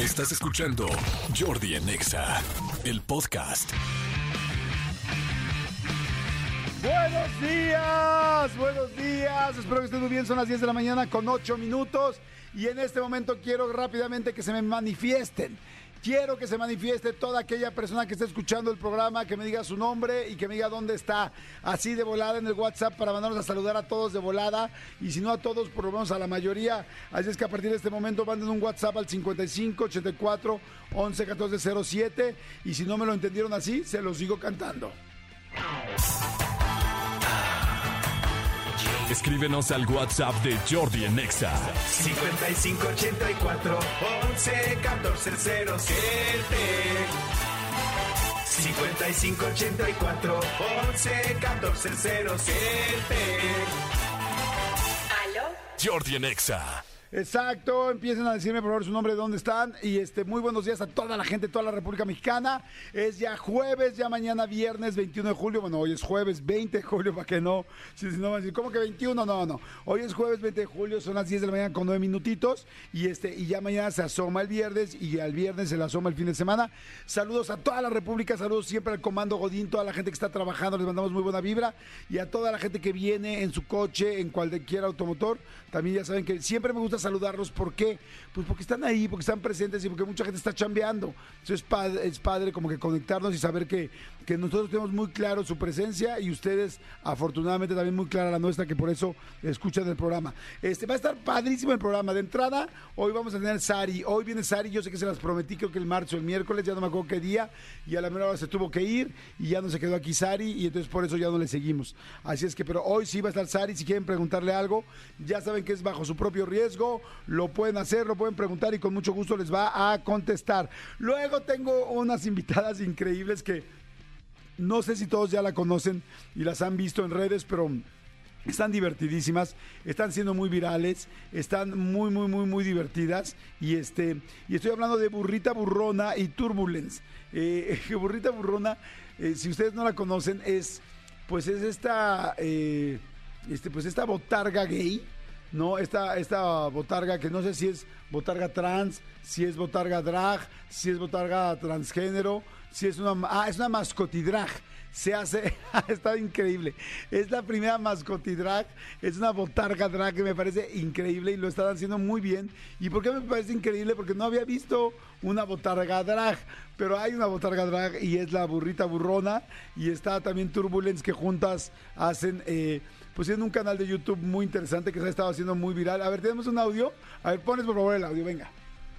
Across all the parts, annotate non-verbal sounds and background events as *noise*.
Estás escuchando Jordi en Exa, el podcast. Buenos días, buenos días. Espero que estén muy bien. Son las 10 de la mañana con 8 minutos. Y en este momento quiero rápidamente que se me manifiesten. Quiero que se manifieste toda aquella persona que esté escuchando el programa, que me diga su nombre y que me diga dónde está. Así de volada en el WhatsApp para mandarnos a saludar a todos de volada. Y si no a todos, por lo menos a la mayoría. Así es que a partir de este momento manden un WhatsApp al 55 84 11 14 07. Y si no me lo entendieron así, se los sigo cantando. Escríbenos al WhatsApp de Jordi en Exa. 5584 11 14 07 5584 11 14 07 ¿Aló? Jordi en Exa. Exacto, empiecen a decirme por favor su nombre, dónde están y este muy buenos días a toda la gente, toda la República Mexicana. Es ya jueves, ya mañana viernes 21 de julio. Bueno, hoy es jueves 20 de julio para que no, si, no van a decir, ¿cómo que 21? No, no. Hoy es jueves 20 de julio, son las 10 de la mañana con 9 minutitos y este y ya mañana se asoma el viernes y al viernes se le asoma el fin de semana. Saludos a toda la República, saludos siempre al Comando Godín, toda la gente que está trabajando, les mandamos muy buena vibra y a toda la gente que viene en su coche, en cualquier automotor. También ya saben que siempre me gusta saludarlos. ¿Por qué? Pues porque están ahí, porque están presentes y porque mucha gente está chambeando. Eso es padre, es padre como que conectarnos y saber que, que nosotros tenemos muy claro su presencia y ustedes, afortunadamente, también muy clara la nuestra, que por eso escuchan el programa. Este Va a estar padrísimo el programa. De entrada, hoy vamos a tener Sari. Hoy viene Sari, yo sé que se las prometí, creo que el marzo, el miércoles, ya no me acuerdo qué día, y a la menor hora se tuvo que ir y ya no se quedó aquí Sari, y entonces por eso ya no le seguimos. Así es que, pero hoy sí va a estar Sari, si quieren preguntarle algo, ya saben que es bajo su propio riesgo, lo pueden hacer, lo pueden preguntar y con mucho gusto les va a contestar. Luego tengo unas invitadas increíbles que no sé si todos ya la conocen y las han visto en redes, pero están divertidísimas, están siendo muy virales, están muy, muy, muy, muy divertidas. Y este, y estoy hablando de Burrita Burrona y Turbulence. Eh, *laughs* Burrita Burrona, eh, si ustedes no la conocen, es pues es esta eh, este, pues esta botarga gay. ¿No? Esta, esta botarga que no sé si es botarga trans, si es botarga drag, si es botarga transgénero, si es una... Ah, es una mascotidrag. Se hace... *laughs* Está increíble. Es la primera mascotidrag. Es una botarga drag que me parece increíble y lo están haciendo muy bien. ¿Y por qué me parece increíble? Porque no había visto una botarga drag. Pero hay una botarga drag y es la burrita burrona. Y está también Turbulence que juntas hacen... Eh, pues en un canal de YouTube muy interesante que se ha estado haciendo muy viral. A ver, tenemos un audio. A ver, pones por favor el audio, venga.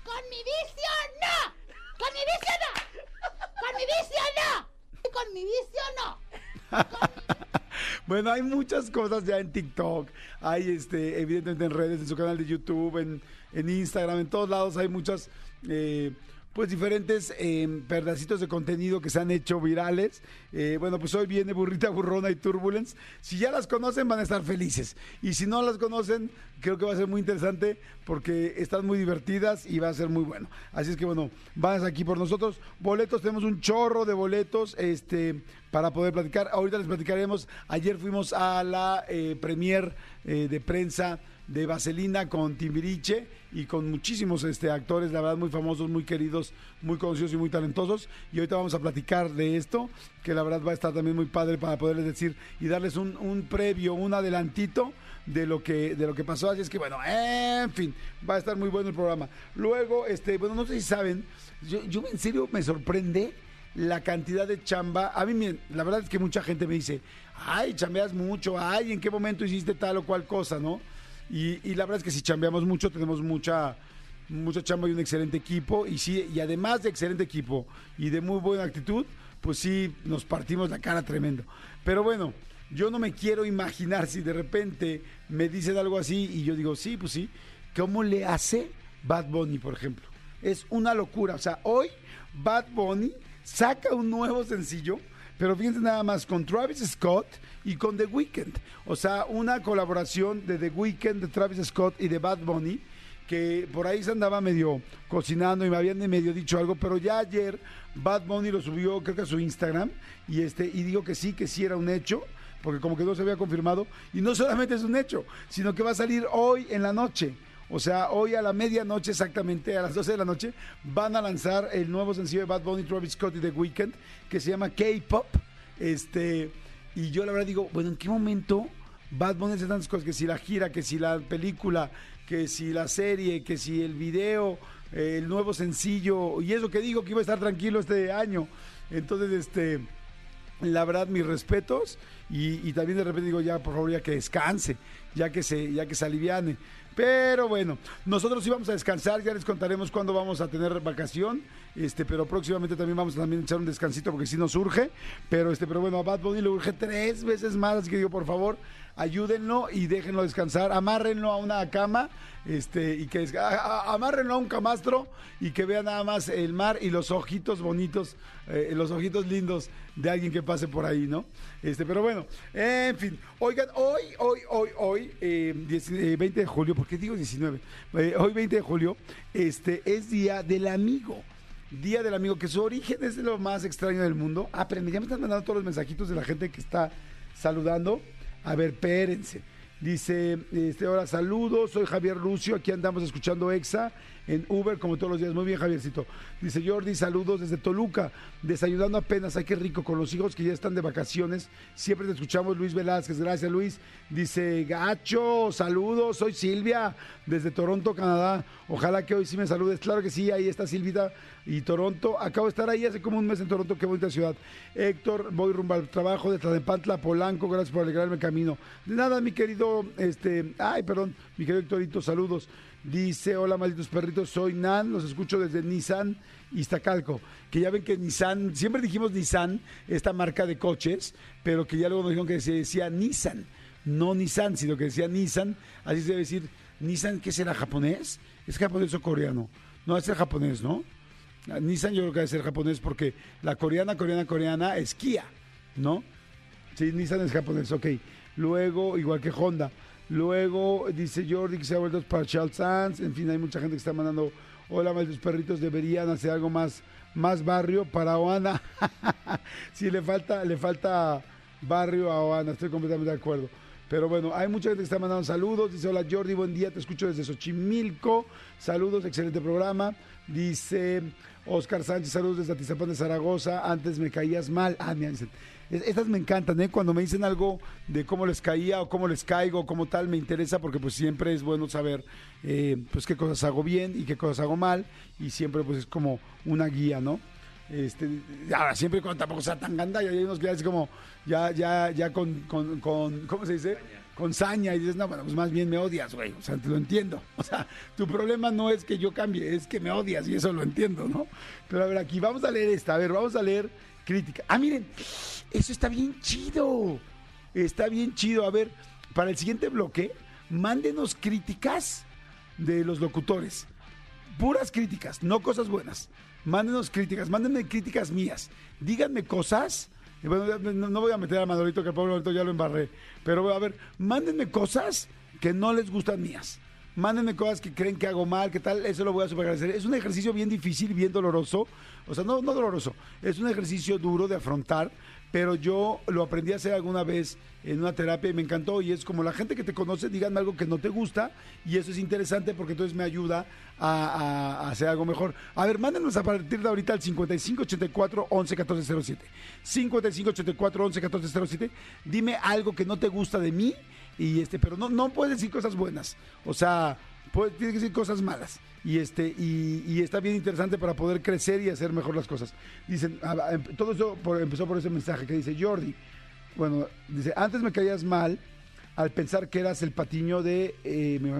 ¡Con mi vicio no! ¡Con mi vicio no! ¡Con mi vicio no! ¡Con mi vicio no! *laughs* bueno, hay muchas cosas ya en TikTok, hay este, evidentemente en redes, en su canal de YouTube, en, en Instagram, en todos lados hay muchas, eh, pues diferentes eh, pedacitos de contenido que se han hecho virales. Eh, bueno, pues hoy viene Burrita Burrona y Turbulence. Si ya las conocen, van a estar felices. Y si no las conocen, creo que va a ser muy interesante porque están muy divertidas y va a ser muy bueno. Así es que bueno, van aquí por nosotros. Boletos, tenemos un chorro de boletos este, para poder platicar. Ahorita les platicaremos. Ayer fuimos a la eh, premier eh, de prensa de Vaselina con Timbiriche y con muchísimos este, actores, la verdad, muy famosos, muy queridos, muy conocidos y muy talentosos. Y ahorita vamos a platicar de esto, que la verdad va a estar también muy padre para poderles decir y darles un, un previo, un adelantito de lo que de lo que pasó. Así es que bueno, en fin, va a estar muy bueno el programa. Luego, este, bueno, no sé si saben, yo, yo en serio me sorprende la cantidad de chamba. A mí, me- la verdad es que mucha gente me dice, ay, chambeas mucho, ay, ¿en qué momento hiciste tal o cual cosa, no? Y, la verdad es que si chambeamos mucho, tenemos mucha, mucha chamba y un excelente equipo. Y sí, y además de excelente equipo y de muy buena actitud, pues sí, nos partimos la cara tremendo. Pero bueno, yo no me quiero imaginar si de repente me dicen algo así y yo digo, sí, pues sí, ¿cómo le hace Bad Bunny, por ejemplo? Es una locura. O sea, hoy Bad Bunny saca un nuevo sencillo, pero fíjense nada más con Travis Scott y con The Weeknd. O sea, una colaboración de The Weeknd, de Travis Scott y de Bad Bunny, que por ahí se andaba medio cocinando y me habían medio dicho algo, pero ya ayer Bad Bunny lo subió, creo que a su Instagram, y este, y digo que sí, que sí era un hecho porque como que no se había confirmado, y no solamente es un hecho, sino que va a salir hoy en la noche. O sea, hoy a la medianoche exactamente, a las 12 de la noche, van a lanzar el nuevo sencillo de Bad Bunny, Travis Scott y The Weeknd, que se llama K-Pop. Este, y yo la verdad digo, bueno, ¿en qué momento Bad Bunny hace tantas cosas? Que si la gira, que si la película, que si la serie, que si el video, eh, el nuevo sencillo, y eso que digo que iba a estar tranquilo este año. Entonces, este la verdad mis respetos y, y también de repente digo ya por favor ya que descanse ya que se ya que se aliviane pero bueno nosotros sí vamos a descansar ya les contaremos cuándo vamos a tener vacación este pero próximamente también vamos a también echar un descansito porque sí nos urge pero este pero bueno a Bad Bunny le urge tres veces más así que digo por favor ayúdenlo y déjenlo descansar amárrenlo a una cama este y que a- a- un camastro y que vea nada más el mar y los ojitos bonitos eh, los ojitos lindos de alguien que pase por ahí, ¿no? Este, pero bueno, en fin. Oigan, hoy, hoy, hoy, hoy, eh, 10 eh, 20 de julio, ¿por qué digo 19? Eh, hoy 20 de julio, este, es Día del Amigo. Día del Amigo, que su origen es lo más extraño del mundo. Ah, ya me están mandando todos los mensajitos de la gente que está saludando. A ver, espérense. Dice, este, ahora saludos, soy Javier Lucio, aquí andamos escuchando EXA en Uber como todos los días. Muy bien, Javiercito. Dice Jordi, saludos desde Toluca, desayunando apenas, ay qué rico, con los hijos que ya están de vacaciones. Siempre te escuchamos, Luis Velázquez, gracias Luis. Dice, Gacho, saludos, soy Silvia, desde Toronto, Canadá. Ojalá que hoy sí me saludes. Claro que sí, ahí está Silvita y Toronto. Acabo de estar ahí hace como un mes en Toronto, qué bonita ciudad. Héctor, voy rumbo al trabajo de Tlalnepantla, Polanco, gracias por alegrarme el camino. De nada, mi querido, este, ay, perdón, mi querido Héctorito, saludos. Dice, hola malditos perritos, soy Nan, los escucho desde Nissan Iztacalco. Que ya ven que Nissan, siempre dijimos Nissan, esta marca de coches, pero que ya luego nos dijeron que se decía Nissan, no Nissan, sino que decía Nissan, así se debe decir, Nissan, ¿qué será japonés? ¿Es japonés o coreano? No, es el japonés, ¿no? Ah, Nissan yo creo que debe ser japonés porque la coreana, coreana, coreana es Kia, ¿no? Sí, Nissan es japonés, ok. Luego, igual que Honda. Luego dice Jordi que se ha vuelto para Charles Sands. En fin, hay mucha gente que está mandando, hola, malditos perritos, deberían hacer algo más, más barrio para Oana. *laughs* sí, le falta, le falta barrio a Oana, estoy completamente de acuerdo. Pero bueno, hay mucha gente que está mandando saludos. Dice, hola Jordi, buen día, te escucho desde Xochimilco. Saludos, excelente programa. Dice Oscar Sánchez, saludos desde Atizapán de Zaragoza. Antes me caías mal. Ah, mira, dicen, Estas me encantan, ¿eh? Cuando me dicen algo de cómo les caía o cómo les caigo, como tal, me interesa porque pues siempre es bueno saber eh, pues qué cosas hago bien y qué cosas hago mal y siempre pues es como una guía, ¿no? Este, ahora, siempre cuando tampoco sea tan gandalla, hay unos que ya como, ya, ya, ya con, con, ¿cómo se dice? Con saña y dices, no, bueno, pues más bien me odias, güey, o sea, te lo entiendo. *laughs* O sea, tu problema no es que yo cambie, es que me odias y eso lo entiendo, ¿no? Pero a ver, aquí vamos a leer esta, a ver, vamos a leer crítica. Ah, miren, eso está bien chido, está bien chido. A ver, para el siguiente bloque, mándenos críticas de los locutores puras críticas, no cosas buenas. Mándenos críticas, mándenme críticas mías. Díganme cosas. bueno, no voy a meter a Manolito, que el pobre Manolito ya lo embarré. Pero a ver, mándenme cosas que no les gustan mías. Mándenme cosas que creen que hago mal, que tal, eso lo voy a super agradecer. Es un ejercicio bien difícil, bien doloroso. O sea, no, no doloroso, es un ejercicio duro de afrontar, pero yo lo aprendí a hacer alguna vez en una terapia y me encantó. Y es como la gente que te conoce, díganme algo que no te gusta, y eso es interesante porque entonces me ayuda a, hacer algo mejor. A ver, mándenos a partir de ahorita al 5584 11 14 07. 5584 11 14 07. Dime algo que no te gusta de mí, y este, pero no, no puedes decir cosas buenas. O sea, puede- tienes que decir cosas malas. Y este, y, está bien interesante para poder crecer y hacer mejor las cosas. Dicen, ah, em- todo eso empezó por ese mensaje que dice Jordi. Bueno, dice, antes me caías mal al pensar que eras el patiño de eh, mi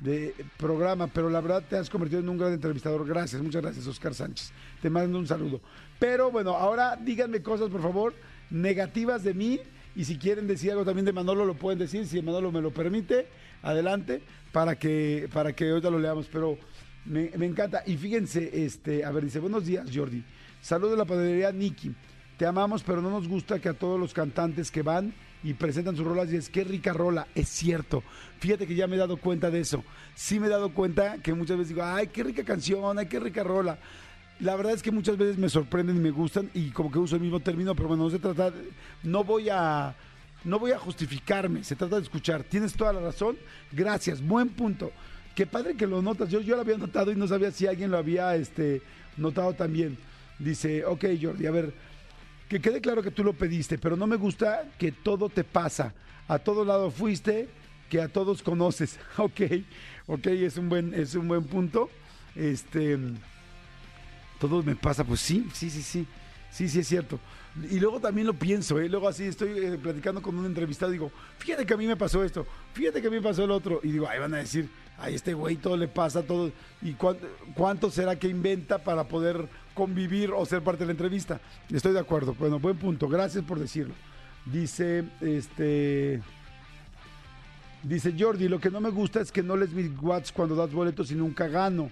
de programa, pero la verdad te has convertido en un gran entrevistador. Gracias, muchas gracias, Oscar Sánchez. Te mando un saludo. Pero bueno, ahora díganme cosas, por favor, negativas de mí. Y si quieren decir algo también de Manolo, lo pueden decir. Si Manolo me lo permite, adelante, para que, para que ahorita lo leamos. Pero me, encanta. Y fíjense, este, a ver, dice, buenos días, Jordi. Saludos de la panadería Nicky. Te amamos, pero no nos gusta que a todos los cantantes que van y presentan sus rolas dices, qué rica rola. Es cierto. Fíjate que ya me he dado cuenta de eso. Sí me he dado cuenta que muchas veces digo, ay, qué rica canción, ay, qué rica rola. La verdad es que muchas veces me sorprenden y me gustan y como que uso el mismo término, pero bueno, no se trata, de- no voy a, no voy a justificarme, se trata de escuchar. Tienes toda la razón, gracias, buen punto. Qué padre que lo notas. Yo, yo lo había notado y no sabía si alguien lo había este, notado también. Dice, ok, Jordi, a ver, que quede claro que tú lo pediste, pero no me gusta que todo te pasa. A todo lado fuiste, que a todos conoces. *laughs* Ok, ok, es un buen, es un buen punto. Este, todo me pasa, pues sí, sí, sí, sí, sí, sí es cierto. Y luego también lo pienso, ¿eh? luego así estoy eh, platicando con un entrevistado, digo, fíjate que a mí me pasó esto, fíjate que a mí me pasó el otro, y digo, ahí van a decir, ay, este güey todo le pasa, todo, y cuánto, cuánto será que inventa para poder convivir o ser parte de la entrevista. Estoy de acuerdo, bueno, buen punto, gracias por decirlo. Dice, este... Dice Jordi, lo que no me gusta es que no les mis watts cuando das boletos y nunca gano.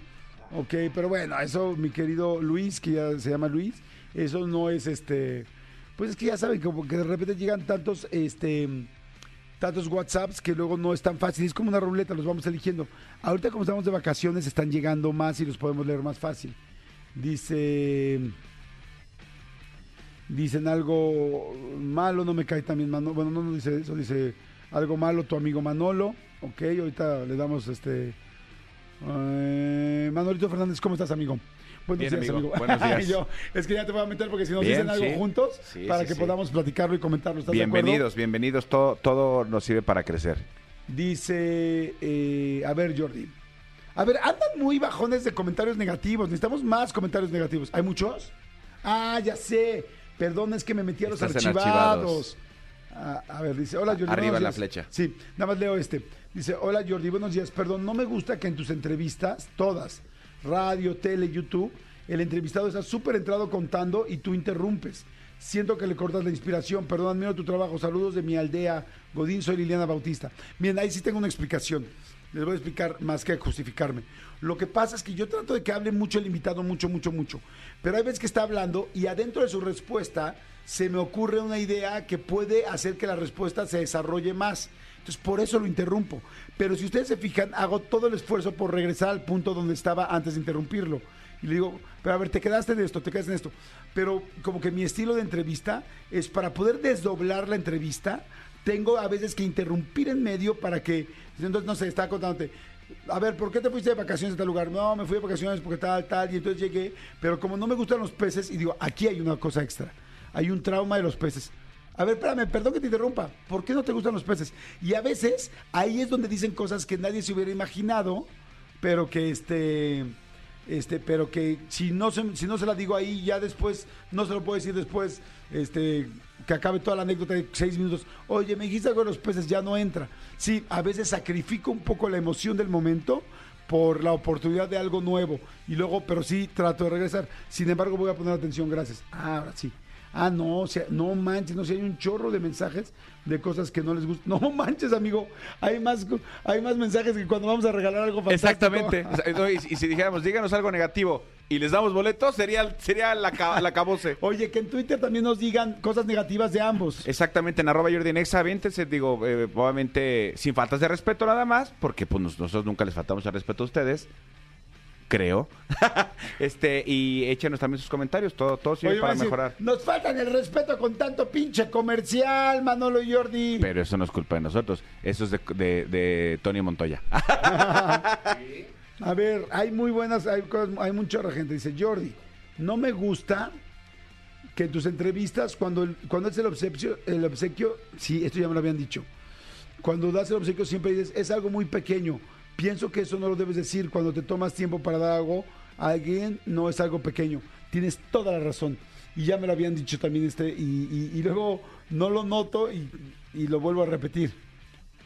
Ok, pero bueno, eso mi querido Luis, que ya se llama Luis, eso no es este... Pues es que ya saben, como que de repente llegan tantos, este, tantos WhatsApps que luego no es tan fácil. Es como una ruleta, los vamos eligiendo. Ahorita como estamos de vacaciones están llegando más y los podemos leer más fácil. Dice... Dicen algo malo, no me cae también Manolo. Bueno, no, no dice eso, dice algo malo tu amigo Manolo. Ok, ahorita le damos este... eh, Manolito Fernández, ¿cómo estás, amigo? Buenos Bien, días, amigo. Buenos *laughs* días. Yo, es que ya te voy a meter porque si nos Bien, dicen algo sí. juntos, Sí, para sí, que podamos platicarlo y comentarlo. ¿Estás de acuerdo? Bienvenidos, bienvenidos. Todo, todo nos sirve para crecer. Dice, eh, a ver, Jordi. A ver, andan muy bajones de comentarios negativos. Necesitamos más comentarios negativos. ¿Hay muchos? Ah, ya sé. Perdón, es que me metí a los Estás archivados. Ah, a ver, dice, hola Jordi. Arriba buenos la flecha. Sí, nada más leo este. Dice, hola Jordi, buenos días. Perdón, no me gusta que en tus entrevistas, todas, radio, tele, YouTube, el entrevistado está súper entrado contando y tú interrumpes. Siento que le cortas la inspiración. Perdón, admiro tu trabajo. Saludos de mi aldea. Godín, soy Liliana Bautista. Bien, ahí sí tengo una explicación. Les voy a explicar más que justificarme. Lo que pasa es que yo trato de que hable mucho el invitado, mucho, mucho, mucho. Pero hay veces que está hablando y adentro de su respuesta se me ocurre una idea que puede hacer que la respuesta se desarrolle más. Entonces, por eso lo interrumpo. Pero si ustedes se fijan, hago todo el esfuerzo por regresar al punto donde estaba antes de interrumpirlo. Y le digo, pero a ver, te quedaste en esto, te quedaste en esto. Pero como que mi estilo de entrevista es para poder desdoblar la entrevista, tengo a veces que interrumpir en medio para que, entonces, no sé, estaba contándote, a ver, ¿por qué te fuiste de vacaciones a tal lugar? No, me fui de vacaciones porque tal, tal, y entonces llegué, pero como no me gustan los peces, y digo, aquí hay una cosa extra, hay un trauma de los peces. A ver, espérame, perdón que te interrumpa, ¿por qué no te gustan los peces? Y a veces ahí es donde dicen cosas que nadie se hubiera imaginado, pero que este este, pero que si no se, si no se la digo ahí, ya después, no se lo puedo decir después, este, que acabe toda la anécdota de seis minutos. Oye, me dijiste algo de los peces, ya no entra. Sí, a veces sacrifico un poco la emoción del momento por la oportunidad de algo nuevo. Y luego, pero sí trato de regresar. Sin embargo, voy a poner atención, gracias. Ah, ahora sí. Ah, no, o sea, no manches, no sé, hay un chorro de mensajes de cosas que no les gustan. *laughs* No manches, amigo, hay más, hay más mensajes que cuando vamos a regalar algo fantástico. Exactamente. *laughs* Y, y si dijéramos, díganos algo negativo y les damos boletos, sería, sería la, la cabose. *laughs* Oye, que en Twitter también nos digan cosas negativas de ambos. Exactamente, en arroba Jordi Nexa, aviéntense, digo, eh, obviamente sin faltas de respeto nada más, porque pues nos- nosotros nunca les faltamos el respeto a ustedes, creo. *laughs* este, y échenos también sus comentarios, todo, todo sirve Oye, para decir, mejorar. Nos faltan el respeto con tanto pinche comercial, Manolo y Jordi. Pero eso no es culpa de nosotros, eso es de, de- de Tony Montoya. *laughs* A ver, hay muy buenas, hay, cosas- hay mucha gente. Dice Jordi, no me gusta que en tus entrevistas, cuando, el- cuando es el obsequio, el obsequio, sí, esto ya me lo habían dicho. Cuando das el obsequio siempre dices, es algo muy pequeño. Pienso que eso no lo debes decir. Cuando te tomas tiempo para dar algo a alguien, no es algo pequeño. Tienes toda la razón. Y ya me lo habían dicho también este, y, y- y luego no lo noto y, y lo vuelvo a repetir.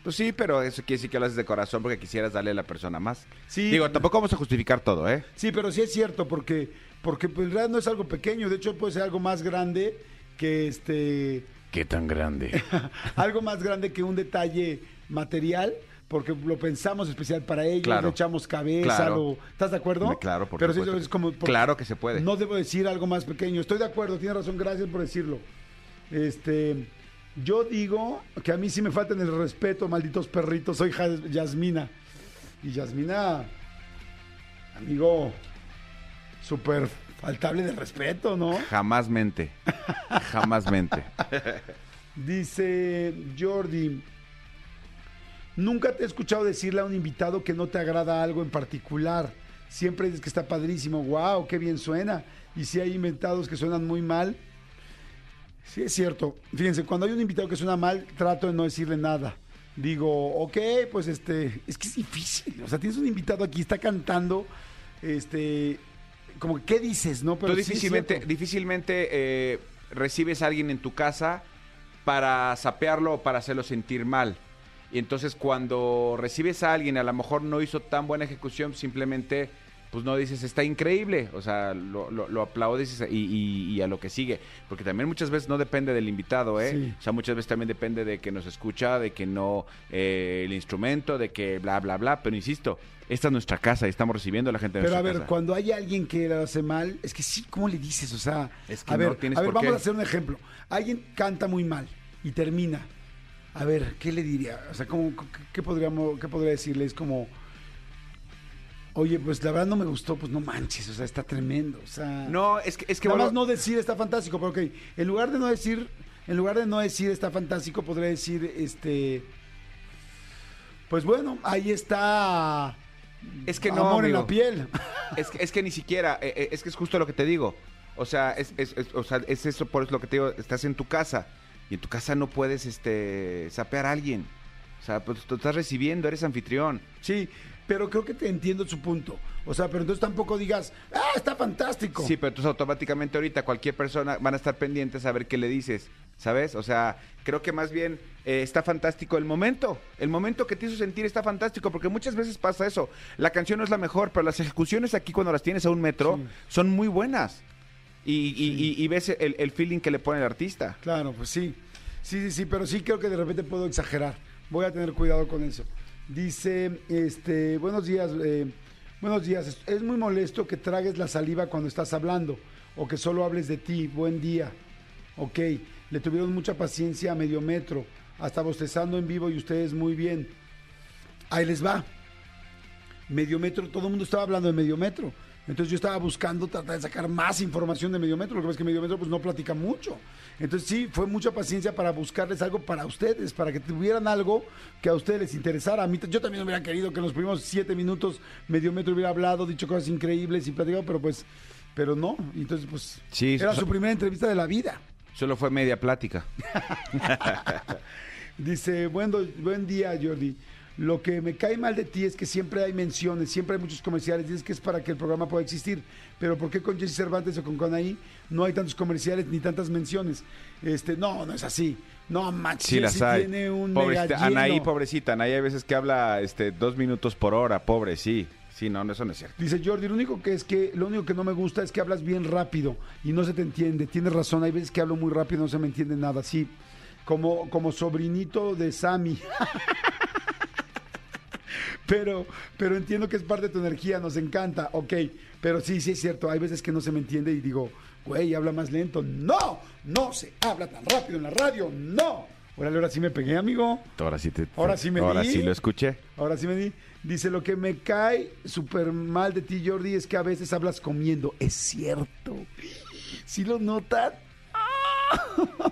Pues sí, pero eso quiere decir que lo haces de corazón porque quisieras darle a la persona más. Sí. Digo, tampoco vamos a justificar todo, ¿eh? Sí, pero sí es cierto, porque, porque pues, en realidad no es algo pequeño, de hecho puede ser algo más grande que este ¿Qué tan grande? *laughs* algo más grande que un detalle material, porque lo pensamos especial para ellos, Claro. le echamos cabeza, Claro. lo- ¿estás de acuerdo? Claro, por Pero supuesto. es como por- Claro que se puede. No debo decir algo más pequeño. Estoy de acuerdo, tiene razón, gracias por decirlo. Este, yo digo que a mí sí me faltan el respeto, malditos perritos. Soy Yasmina. Y Yasmina, amigo, súper faltable de respeto, ¿no? Jamás mente. Jamás mente. *laughs* Dice Jordi. Nunca te he escuchado decirle a un invitado que no te agrada algo en particular. Siempre dices que está padrísimo, wow, qué bien suena. Y si hay inventados que suenan muy mal, sí es cierto. Fíjense, cuando hay un invitado que suena mal, trato de no decirle nada. Digo, ok, pues este, es que es difícil. O sea, tienes un invitado aquí, está cantando, este, como ¿qué dices, no? Tú sí es difícilmente, difícilmente eh, recibes a alguien en tu casa para sapearlo o para hacerlo sentir mal. Y entonces cuando recibes a alguien, a lo mejor no hizo tan buena ejecución, simplemente pues no dices, está increíble, o sea, lo, lo- lo aplaudes y, y- y a lo que sigue. Porque también muchas veces no depende del invitado, ¿eh? Sí. O sea, muchas veces también depende de que nos escucha, de que no eh, el instrumento, de que bla, bla, bla. Pero insisto, esta es nuestra casa y estamos recibiendo a la gente de Pero a nuestra ver, casa. cuando hay alguien que lo hace mal, es que sí, ¿cómo le dices? O sea, Es que a no ver, tienes a ver, por vamos qué. a hacer un ejemplo. Alguien canta muy mal y termina. A ver, ¿qué le diría? O sea, ¿cómo, qué, podríamos, qué podría decirle? Es como, oye, pues la verdad no me gustó, pues no manches, o sea, está tremendo. O sea, No, es que, es que nada vuelvo- más no decir está fantástico, pero ok, en lugar de no decir, en lugar de no decir está fantástico, podría decir, este, pues bueno, ahí está. Es que no, amor en la piel. Es que, es que ni siquiera, eh, eh, es que es justo lo que te digo. O sea, es, es, es- o sea, es eso por eso lo que te digo, estás en tu casa y en tu casa no puedes este sapear a alguien. O sea, pues tú estás recibiendo, eres anfitrión. Sí, pero creo que te entiendo su punto. O sea, pero entonces tampoco digas, ah, está fantástico. Sí, pero entonces automáticamente ahorita cualquier persona van a estar pendientes a ver qué le dices, ¿sabes? O sea, creo que más bien eh, está fantástico el momento. El momento que te hizo sentir está fantástico, porque muchas veces pasa eso. La canción no es la mejor, pero las ejecuciones aquí cuando las tienes a un metro Sí. son muy buenas. Y, Sí. y- y ves el, el feeling que le pone el artista. Claro, pues sí. Sí, sí, sí, pero sí creo que de repente puedo exagerar. Voy a tener cuidado con eso. Dice, este, buenos días, eh, buenos días. Es, es muy molesto que tragues la saliva cuando estás hablando o que solo hables de ti. Buen día. Ok, le tuvieron mucha paciencia a medio metro, hasta bostezando en vivo y ustedes muy bien. Ahí les va. Medio metro, todo el mundo estaba hablando de medio metro. Entonces yo estaba buscando tratar de sacar más información de medio metro. Lo que pasa es que medio metro pues no platica mucho. Entonces sí, fue mucha paciencia para buscarles algo para ustedes, para que tuvieran algo que a ustedes les interesara. A mí, yo también hubiera querido que en los primeros siete minutos medio metro hubiera hablado, dicho cosas increíbles y platicado, pero pues, pero no. Entonces pues Sí, era su primera entrevista de la vida. Solo fue media plática. *laughs* *laughs* Dice, buen, buen día, Jordi. Lo que me cae mal de ti es que siempre hay menciones, siempre hay muchos comerciales. Dices que es para que el programa pueda existir. Pero ¿por qué con Jesse Cervantes o con Conaí no hay tantos comerciales ni tantas menciones? Este, no, no es así. No, manches, Sí, las hay. tiene un Pobrecita, lleno. Anaí, pobrecita. Anaí hay veces que habla este, dos minutos por hora, pobre, sí. Sí, no, no, eso no es cierto. Dice Jordi, lo único que es que lo único que no me gusta es que hablas bien rápido y no se te entiende. Tienes razón, hay veces que hablo muy rápido y no se me entiende nada. Sí, como, como sobrinito de Sammy. *laughs* pero, pero entiendo que es parte de tu energía, nos encanta, ok. Pero sí, sí es cierto, hay veces que no se me entiende y digo, güey, habla más lento. No, no se habla tan rápido en la radio, no. Órale, ahora sí me pegué, amigo. Ahora sí te. Ahora sí me Ahora di. sí lo escuché. Ahora sí me di. Dice, lo que me cae súper mal de ti, Jordi, es que a veces hablas comiendo. Es cierto. ¿Sí lo notan? ¡Ah! *laughs*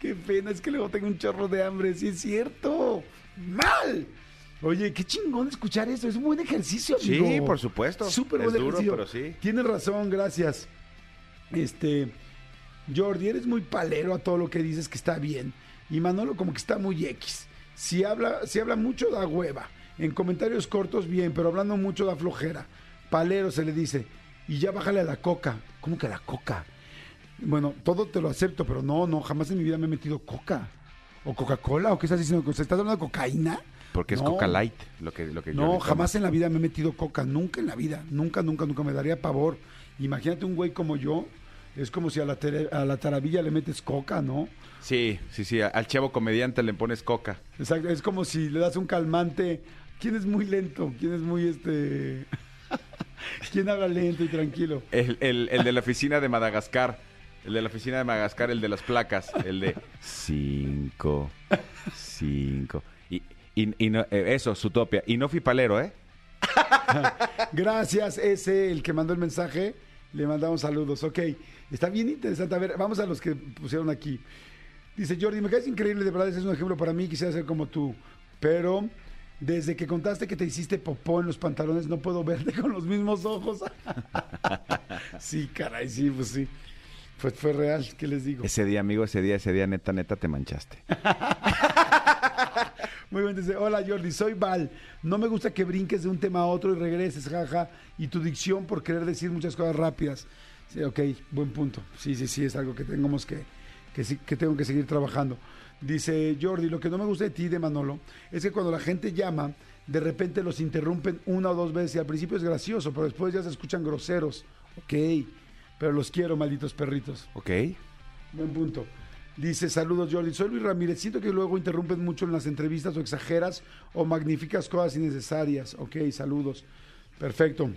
Qué pena, es que luego tengo un chorro de hambre. Sí es cierto. ¡Mal! Oye, qué chingón escuchar eso. Es un buen ejercicio, Sí, amigo. por supuesto. Súper Es buen duro, ejercicio. pero sí. Tienes razón, gracias. Este, Jordi, eres muy palero a todo lo que dices que está bien. Y Manolo como que está muy X. Si habla, si habla mucho da hueva. En comentarios cortos bien, pero hablando mucho da flojera. Palero se le dice. Y ya bájale a la coca. ¿Cómo que a la coca? Bueno, todo te lo acepto, pero no, no, jamás en mi vida me he metido coca. O Coca-Cola, o qué estás diciendo? ¿Estás hablando de cocaína? Porque es No. Coca Light lo que, lo que No, jamás en la vida me he metido coca, nunca en la vida, nunca, nunca, nunca me daría pavor. Imagínate un güey como yo, es como si a la, tere- a la tarabilla le metes coca, ¿no? Sí, sí, sí. Al chavo comediante le pones Coca. Exacto, es como si le das un calmante. ¿Quién es muy lento? ¿Quién es muy este... *laughs* ¿Quién habla lento y tranquilo? El, el- el de la oficina de Madagascar. El de la oficina de Madagascar, el de las placas. El de *laughs* cinco, cinco. Y, y, no, eh, eso, su topia. Y no fui palero, ¿eh? *laughs* Gracias, ese, el que mandó el mensaje. Le mandamos saludos. Ok, está bien interesante. A ver, vamos a los que pusieron aquí. Dice Jordi, me caes increíble, de verdad, ese es un ejemplo para mí. Quisiera ser como tú. Pero desde que contaste que te hiciste popó en los pantalones, no puedo verte *laughs* con los mismos ojos. *laughs* sí, caray, sí, pues sí. Pues fue real, ¿qué les digo? Ese día, amigo, ese día, ese día, neta, neta, te manchaste. Muy bien, dice, hola Jordi, soy Val. No me gusta que brinques de un tema a otro y regreses, jaja. Y tu dicción por querer decir muchas cosas rápidas. Sí, ok, buen punto. Sí, sí, sí, es algo que tengamos que, que, que tengo que seguir trabajando. Dice Jordi, lo que no me gusta de ti, de Manolo, es que cuando la gente llama, de repente los interrumpen una o dos veces y al principio es gracioso, pero después ya se escuchan groseros. Ok, pero los quiero, malditos perritos. ¿Ok? Buen punto. Dice, saludos Jordi, soy Luis Ramírez. Siento que luego interrumpen mucho en las entrevistas o exageras o magnificas cosas innecesarias. Ok, saludos. Perfecto.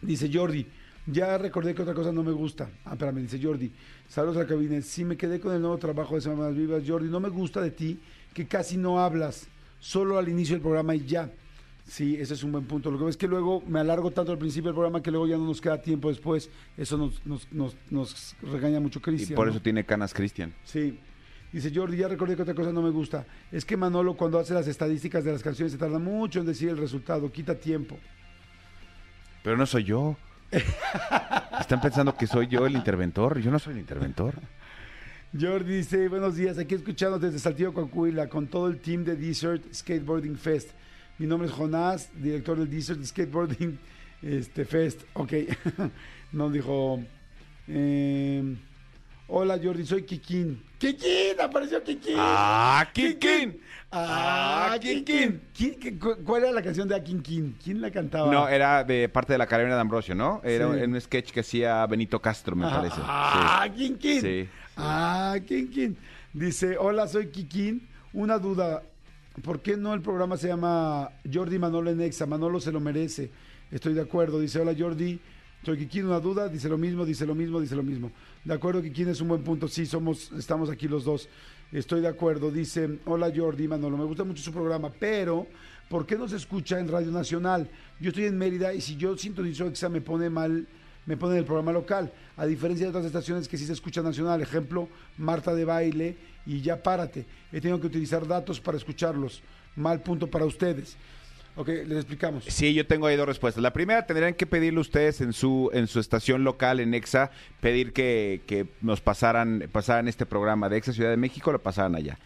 Dice Jordi, ya recordé que otra cosa no me gusta. Ah, espérame, dice Jordi. Saludos a la cabina. Sí, me quedé con el nuevo trabajo de Semanas Vivas. Jordi, no me gusta de ti que casi no hablas, solo al inicio del programa y ya. Sí, ese es un buen punto. Lo que pasa es que luego me alargo tanto al principio del programa que luego ya no nos queda tiempo después. Eso nos, nos, nos, nos regaña mucho Y Cristian. por ¿no? eso tiene canas Cristian. Sí. Dice Jordi, ya recordé que otra cosa no me gusta. Es que Manolo cuando hace las estadísticas de las canciones se tarda mucho en decir el resultado, quita tiempo. Pero no soy yo. *laughs* Están pensando que soy yo el interventor. Yo no soy el interventor. Jordi dice, buenos días, aquí escuchando desde Saltillo, Coahuila, con todo el team de Desert Skateboarding Fest. Mi nombre es Jonás, director del Desert Skateboarding este, Fest. Ok, *laughs* no dijo... eh, Hola Jordi, soy Kikín. ¡Kikín! ¡Apareció Kikín! ¡Ah, Kikín! ¡Ah, Kikín! ¿Quién- qué- cu- ¿Cuál era la canción de Akinkin? ¿Quién la cantaba? No, era de parte de la Academia de Ambrosio, ¿no? Era Sí. un, sketch que hacía Benito Castro, me parece. Ah, Kikín. Sí, sí. Ah, Kikín. Dice, hola, soy Kikín. Una duda, ¿por qué no el programa se llama Jordi Manolo en Exa? Manolo se lo merece. Estoy de acuerdo. Dice, hola Jordi, soy Kikín, una duda, dice lo mismo, dice lo mismo, dice lo mismo. De acuerdo, Kikín es un buen punto. Sí, somos, estamos aquí los dos. Estoy de acuerdo. Dice, hola Jordi Manolo, me gusta mucho su programa, pero ¿por qué no se escucha en Radio Nacional? Yo estoy en Mérida y si yo sintonizo Exa me pone mal me ponen el programa local, a diferencia de otras estaciones que sí se escucha nacional, ejemplo, Marta de Baile y Ya Párate. He tenido que utilizar datos para escucharlos. Mal punto para ustedes. Ok, les explicamos. Sí, yo tengo ahí dos respuestas. La primera, tendrían que pedirle ustedes en su en su estación local, en EXA, pedir que, que nos pasaran, pasaran este programa de EXA Ciudad de México, lo pasaran allá.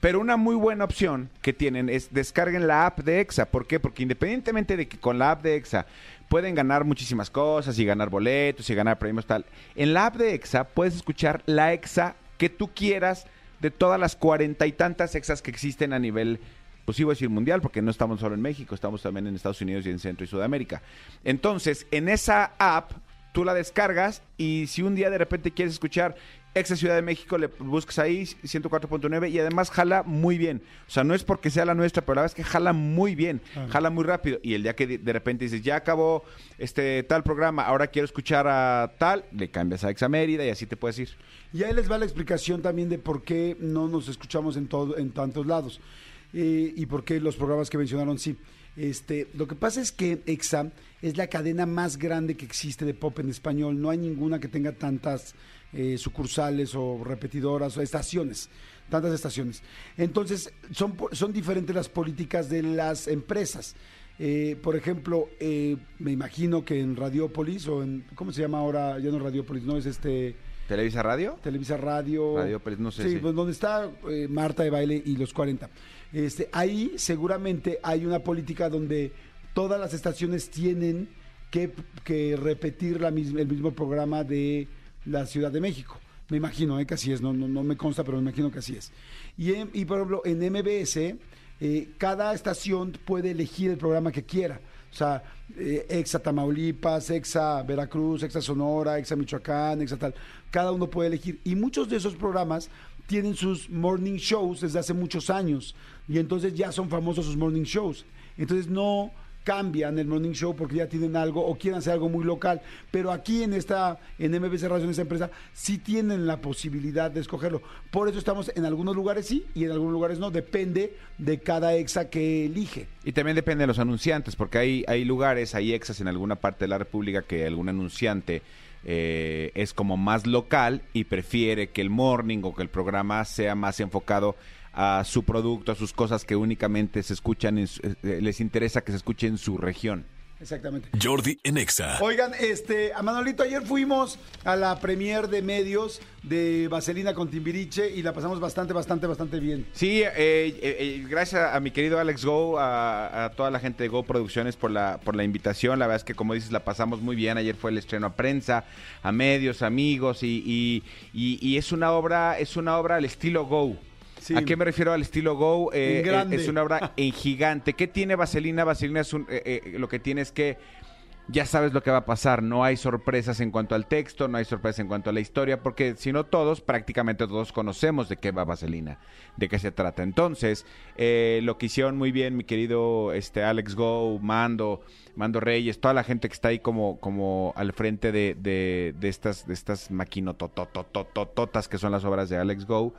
Pero una muy buena opción que tienen es descarguen la app de EXA. ¿Por qué? Porque independientemente de que con la app de EXA pueden ganar muchísimas cosas y ganar boletos y ganar premios tal, en la app de EXA puedes escuchar la EXA que tú quieras de todas las cuarenta y tantas EXAs que existen a nivel pues iba a decir mundial, porque no estamos solo en México, estamos también en Estados Unidos y en Centro y Sudamérica. Entonces, en esa app, tú la descargas y si un día de repente quieres escuchar Exa Ciudad de México, le buscas ahí 104.9 y además jala muy bien. O sea, no es porque sea la nuestra, pero la verdad es que jala muy bien, jala muy rápido. Y el día que de, de repente dices, ya acabó este tal programa, ahora quiero escuchar a tal, le cambias a Exa Mérida y así te puedes ir. Y ahí les va la explicación también de por qué no nos escuchamos en, todo, en tantos lados eh, y por qué los programas que mencionaron sí. Este, lo que pasa es que EXA es la cadena más grande que existe de pop en español. No hay ninguna que tenga tantas eh, sucursales o repetidoras o estaciones, tantas estaciones. Entonces, son, son diferentes las políticas de las empresas. Eh, por ejemplo, eh, me imagino que en Radiopolis o en, ¿cómo se llama ahora? Ya no Radiopolis, no es este... ¿Televisa Radio? Televisa Radio. Radio, pero no sé Sí, si- pues donde está eh, Marta de Baile y los 40. Este, ahí seguramente hay una política donde todas las estaciones tienen que, que repetir la el mismo programa de la Ciudad de México. Me imagino eh, que así es, no, no, no me consta, pero me imagino que así es. Y, y por ejemplo, en MBS, eh, cada estación puede elegir el programa que quiera. O sea, eh, Exa Tamaulipas, Exa Veracruz, Exa Sonora, Exa Michoacán, Exa tal. Cada uno puede elegir. Y muchos de esos programas tienen sus morning shows desde hace muchos años. Y entonces ya son famosos sus morning shows. Entonces no cambian el morning show porque ya tienen algo o quieren hacer algo muy local. Pero aquí en esta, en MBC Radio, en esta empresa, sí tienen la posibilidad de escogerlo. Por eso estamos en algunos lugares sí y en algunos lugares no. Depende de cada exa que elige. Y también depende de los anunciantes, porque hay, hay lugares, hay exas en alguna parte de la República que algún anunciante eh, es como más local y prefiere que el morning o que el programa sea más enfocado a su producto, a sus cosas que únicamente se escuchan, en su- eh, les interesa que se escuche en su región. Exactamente. Jordi en Exa. Oigan, este, a Manolito, ayer fuimos a la premier de medios de Vaselina con Timbiriche y la pasamos bastante, bastante, bastante bien. Sí, eh, eh, eh, gracias a mi querido Alex Go, a, a toda la gente de Go Producciones por la, por la invitación. La verdad es que, como dices, la pasamos muy bien. Ayer fue el estreno a prensa, a medios, amigos, y, y- y- y es una obra, es una obra al estilo Go. Sí. ¿A qué me refiero al estilo Go? Eh, grande. Es una obra *laughs* en gigante. ¿Qué tiene Vaselina? Vaselina es un, eh, eh, lo que tiene es que ya sabes lo que va a pasar. No hay sorpresas en cuanto al texto, no hay sorpresas en cuanto a la historia, porque si no todos, prácticamente todos conocemos de qué va Vaselina, de qué se trata. Entonces, eh, lo que hicieron muy bien mi querido este, Alex Go, Mando, Mando Reyes, toda la gente que está ahí como, como al frente de, de- de estas, de estas maquinototototototas que son las obras de Alex Go,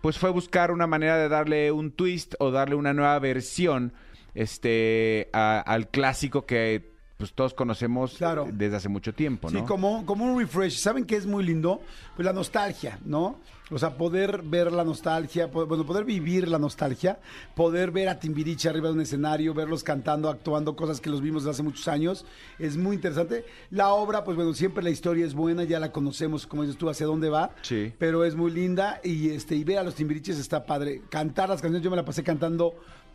pues fue buscar una manera de darle un twist o darle una nueva versión este, al clásico que pues todos conocemos Claro. desde hace mucho tiempo, ¿no? Sí, como, como un refresh. ¿Saben qué es muy lindo? Pues la nostalgia, ¿no? O sea, poder ver la nostalgia, bueno, poder vivir la nostalgia, poder ver a Timbiriche arriba de un escenario, verlos cantando, actuando, cosas que los vimos desde hace muchos años, es muy interesante. La obra, pues bueno, siempre la historia es buena, ya la conocemos, como dices tú, hacia dónde va, Sí. pero es muy linda y este y ver a los Timbiriches está padre. Cantar las canciones, yo me la pasé cantando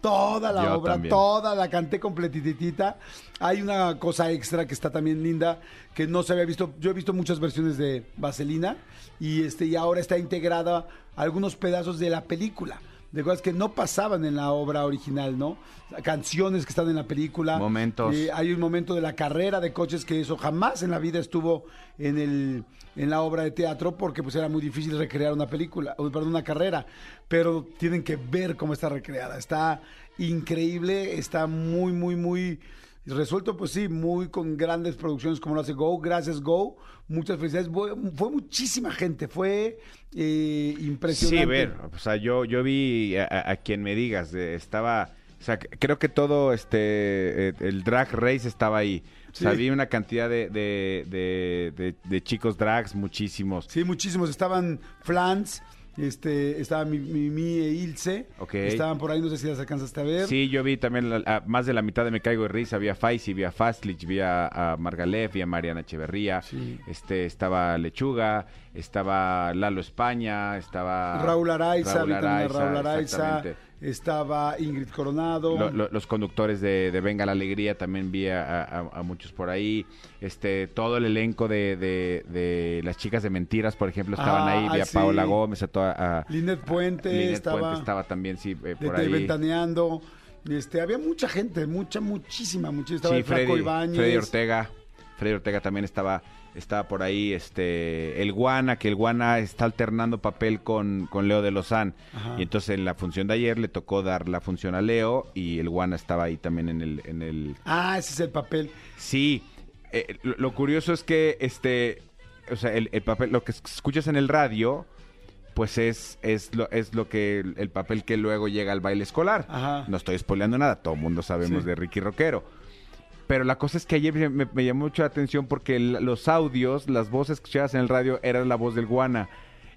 toda la Yo obra, también. toda la canté completitita. Hay una cosa extra que está también linda, que no se había visto. Yo he visto muchas versiones de Vaselina y este y ahora está integrada algunos pedazos de la película. De cosas que no pasaban en la obra original, ¿no? Canciones que están en la película. Momentos. Eh, hay un momento de la carrera de coches que eso jamás en la vida estuvo en el en la obra de teatro porque pues era muy difícil recrear una película, perdón, una carrera, pero tienen que ver cómo está recreada. Está increíble, está muy muy muy resuelto, pues sí, muy con grandes producciones como lo hace Go. Gracias Go, muchas felicidades. Fue, muchísima gente, fue eh, impresionante. Sí, ver, o sea, yo, yo vi a, quien me digas, eh, estaba, o sea, creo que todo este, eh, el drag race estaba ahí. Sí. vi una cantidad de, de, de- chicos drags, muchísimos. Sí, muchísimos. Estaban Flans, este, estaba mi, mi, mi e Ilse. Ok. Estaban por ahí, no sé si las alcanzaste a ver. Sí, yo vi también la- a- más de la mitad de Me Caigo de Risa. Había Faisy, vi a Fastlich, vi a, a Margalef, vi a Mariana Echeverría. Sí. Este, estaba Lechuga, estaba Lalo España, estaba... Raúl Araiza, Raúl vi a Araiza, Raúl Araiza. exactamente. Estaba Ingrid Coronado. Lo- lo- los conductores de, de Venga la Alegría también vi a, a- a muchos por ahí. Este, todo el elenco de, de- de las chicas de mentiras, por ejemplo, estaban Ah, ahí. Vi a sí. Paola Gómez, a toda. A, Linet Puente Linet estaba, Puente estaba también, sí, eh, por ahí. Ventaneando. Este, había mucha gente, mucha, muchísima, muchísima. Estaba Sí, Freddy. Freddy Ortega. Freddy Ortega también estaba, estaba por ahí. Este, el Guana, que el Guana está alternando papel con, con Leo de Lozán. Ajá. Y entonces en la función de ayer le tocó dar la función a Leo y el Guana estaba ahí también en el, en el, Ah, ese es el papel. Sí, eh, lo, lo curioso es que este, o sea, el, el papel, lo que escuchas en el radio, pues es, es lo, es lo que el, el papel que luego llega al baile escolar. Ajá. No estoy spoileando nada, todo el mundo sabemos Sí. de Ricky Rockero. Pero la cosa es que ayer me, llamó mucho la atención porque los audios, las voces que escuchabas en el radio, eran la voz del Guana.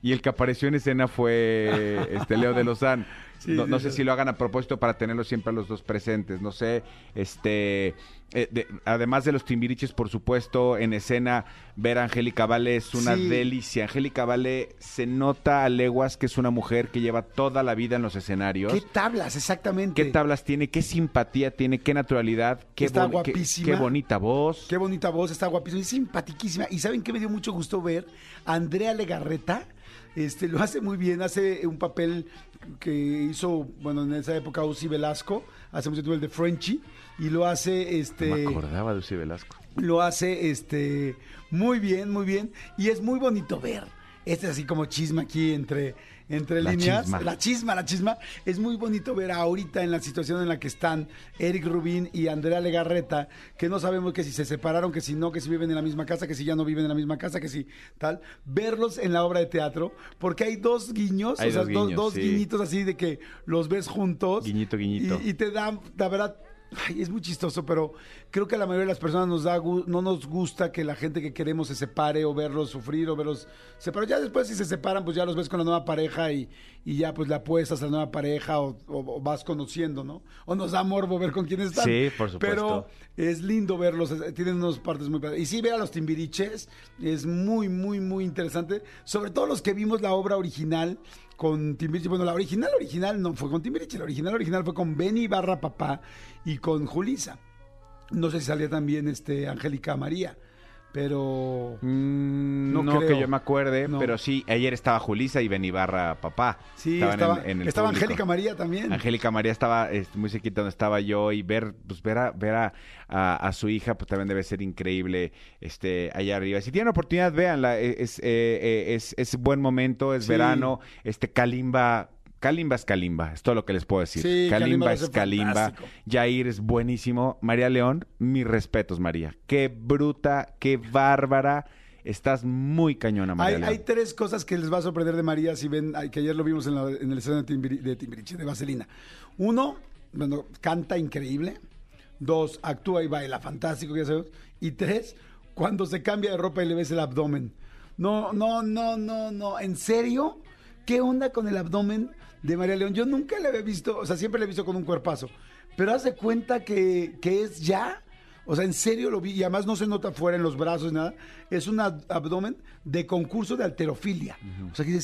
Y el que apareció en escena fue *laughs* este Leo de Lozán. Sí, no sí, no sé sí. si lo hagan a propósito para tenerlos siempre a los dos presentes. No sé, este, eh, de- además de los timbiriches, por supuesto, en escena ver a Angélica Vale es una delicia. Angélica Vale se nota a leguas que es una mujer que lleva toda la vida en los escenarios. ¿Qué tablas, exactamente? ¿Qué tablas tiene? ¿Qué simpatía tiene? ¿Qué naturalidad? ¿Qué, Está qué- guapísima. qué bonita voz. Qué bonita voz, está guapísima y simpatiquísima. Y saben que me dio mucho gusto ver Andrea Legarreta. Este, lo hace muy bien, hace un papel que hizo, bueno, en esa época Uzi Velasco, hace mucho tiempo el de Frenchy, y lo hace, este, Me acordaba de Uzi Velasco. lo hace, este, muy bien, muy bien, y es muy bonito ver. Este es así como chisma aquí entre, entre La líneas. chisma. La chisma, la chisma. Es muy bonito ver ahorita en la situación en la que están Eric Rubín y Andrea Legarreta, que no sabemos que si se separaron, que si no, que si viven en la misma casa, que si ya no viven en la misma casa, que si tal. Verlos en la obra de teatro, porque hay dos guiños, Hay o sea, dos dos, guiños, dos sí. guiñitos así de que los ves juntos. Guiñito, guiñito. Y, y te dan, la verdad, Ay, es muy chistoso, pero creo que a la mayoría de las personas nos da no nos gusta que la gente que queremos se separe o verlos sufrir o verlos separar. Ya después si se separan, pues ya los ves con la nueva pareja y, y ya pues le apuestas a la nueva pareja o, o- o vas conociendo, ¿no? O nos da morbo ver con quién están. Sí, por supuesto. Pero es lindo verlos, tienen unas partes muy. Y sí, ver a los Timbiriches es muy, muy, muy interesante. Sobre todo los que vimos la obra original con Timbiriche. Bueno, la original, original no fue con Timbiriche. La original, original fue con Benny Barra Papá y con Julisa. No sé si salía también este Angélica María, pero... Mm, No no creo. que yo me acuerde, No. pero sí, ayer estaba Julisa y Benibarra papá. Sí, Estaban estaba, en- en el estaba. Angélica María también. Angélica María estaba este, muy cerquita donde estaba yo y ver, pues ver a, ver a, a- a su hija, pues también debe ser increíble, este, allá arriba. Si tienen oportunidad, véanla, e, es, eh, eh, es, es buen momento, es Sí. verano, este Kalimba, Kalimba es Kalimba, es todo lo que les puedo decir. Sí, Kalimba es Kalimba, fantástico. Jair es buenísimo, María León, mis respetos, María. Qué bruta, qué bárbara, estás muy cañona, María Hay, León. hay tres cosas que les va a sorprender de María si ven, que ayer lo vimos en, la- en el escenario de, Timbiri- de Timbiriche, de Vaselina. Uno, bueno, canta increíble. Dos, actúa y baila fantástico, ya sabes. Y tres, cuando se cambia de ropa y le ves el abdomen. No, no, no, no, no. ¿En serio? ¿Qué onda con el abdomen de María León? Yo nunca le había visto, o sea, siempre le he visto con un cuerpazo. Pero haz de cuenta que, que es ya. O sea, en serio lo vi. Y además no se nota fuera en los brazos, nada. Es un ab- abdomen de concurso de alterofilia. O sea, que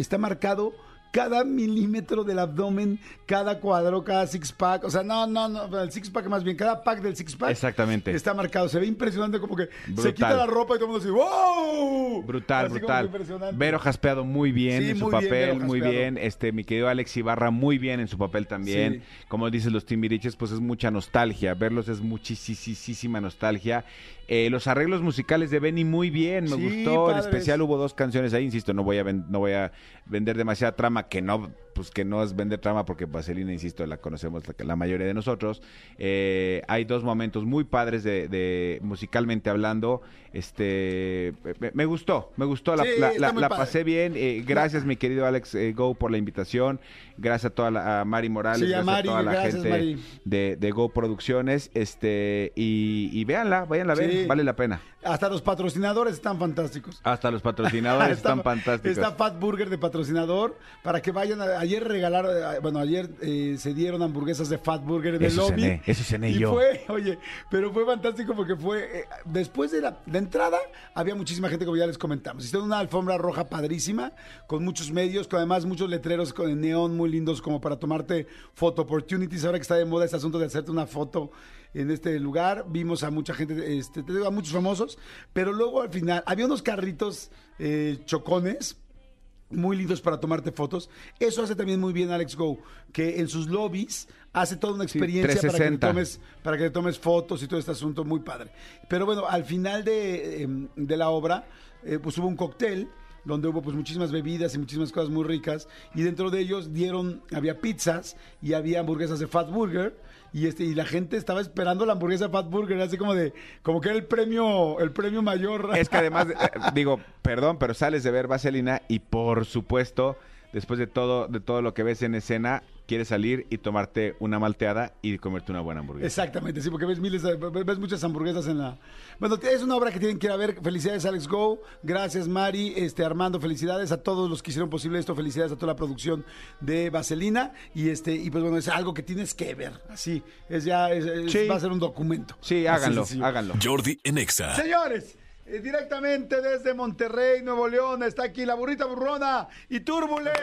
está marcado cada milímetro del abdomen, cada cuadro, cada six pack. O sea, no, no, no. El six pack más bien, cada pack del six pack. Exactamente. Está marcado. Se ve impresionante como que se quita la ropa y todo el mundo dice, ¡wow! Brutal, Así brutal. impresionante. Vero jaspeado muy bien Sí, en su muy papel, muy bien. Este, mi querido Alex Ibarra, muy bien en su papel también. Sí. Como dices los Timbiriches, pues es mucha nostalgia. Verlos es muchísima nostalgia. Eh, los arreglos musicales de Benny muy bien, me Sí, gustó. En especial hubo dos canciones ahí, insisto, no voy a no voy a vender demasiada trama, que no, pues que no es vender trama porque Vaselina, insisto, la conocemos la, la mayoría de nosotros. Eh, hay dos momentos muy padres de, de musicalmente hablando. Este, me, me gustó, me gustó, la, Sí, la- pasé bien. Eh, gracias, mi querido Alex eh, Go, por la invitación. Gracias a toda la, a Mari Morales, Sí, a gracias a toda la gracias, gente de, de Go Producciones. Este, y, y véanla, váyanla a ver, Sí. vale la pena. Hasta los patrocinadores están fantásticos. Hasta los patrocinadores *laughs* están fantásticos. Está Fat Burger de patrocinador para que vayan. a- ayer regalaron, eh, bueno, ayer eh, se dieron hamburguesas de Fat Burger en el Eso lobby. cené, eso cené y yo. fue, *laughs* oye, pero fue fantástico porque fue, eh, después de la de entrada, había muchísima gente, como ya les comentamos. Hicieron una alfombra roja padrísima, con muchos medios, con además muchos letreros con neón muy lindos como para tomarte photo opportunities. Ahora que está de moda este asunto de hacerte una foto en este lugar. Vimos a mucha gente, este, te digo, a muchos famosos, pero luego al final había unos carritos eh, chocones muy lindos para tomarte fotos. Eso hace también muy bien Alex Go, que en sus lobbies hace toda una Sí, experiencia para, que le 360. tomes, para que le tomes fotos y todo este asunto muy padre. Pero bueno, al final de, eh, de la obra, eh, pues hubo un cóctel donde hubo pues muchísimas bebidas y muchísimas cosas muy ricas y dentro de ellos dieron había pizzas y había hamburguesas de Fat Burger y este y la gente estaba esperando la hamburguesa Fat Burger así como de como que era el premio el premio mayor. Es que además, *laughs* eh, digo, perdón, pero sales de ver Vaselina y por supuesto, después de todo, de todo lo que ves en escena, quieres salir y tomarte una malteada y comerte una buena hamburguesa. Exactamente, sí, porque ves miles, de- ves muchas hamburguesas en la. Bueno, es una obra que tienen que ir a ver. Felicidades, Alex Go. Gracias, Mari. Este, Armando, felicidades a todos los que hicieron posible esto. Felicidades a toda la producción de Vaselina. Y este, y pues bueno, es algo que tienes que ver. Así, es ya, es- Sí. va a ser un documento. Sí, háganlo, háganlo. Jordi en Exa. Señores, eh, directamente desde Monterrey, Nuevo León, está aquí la burrita burrona y Turbulence.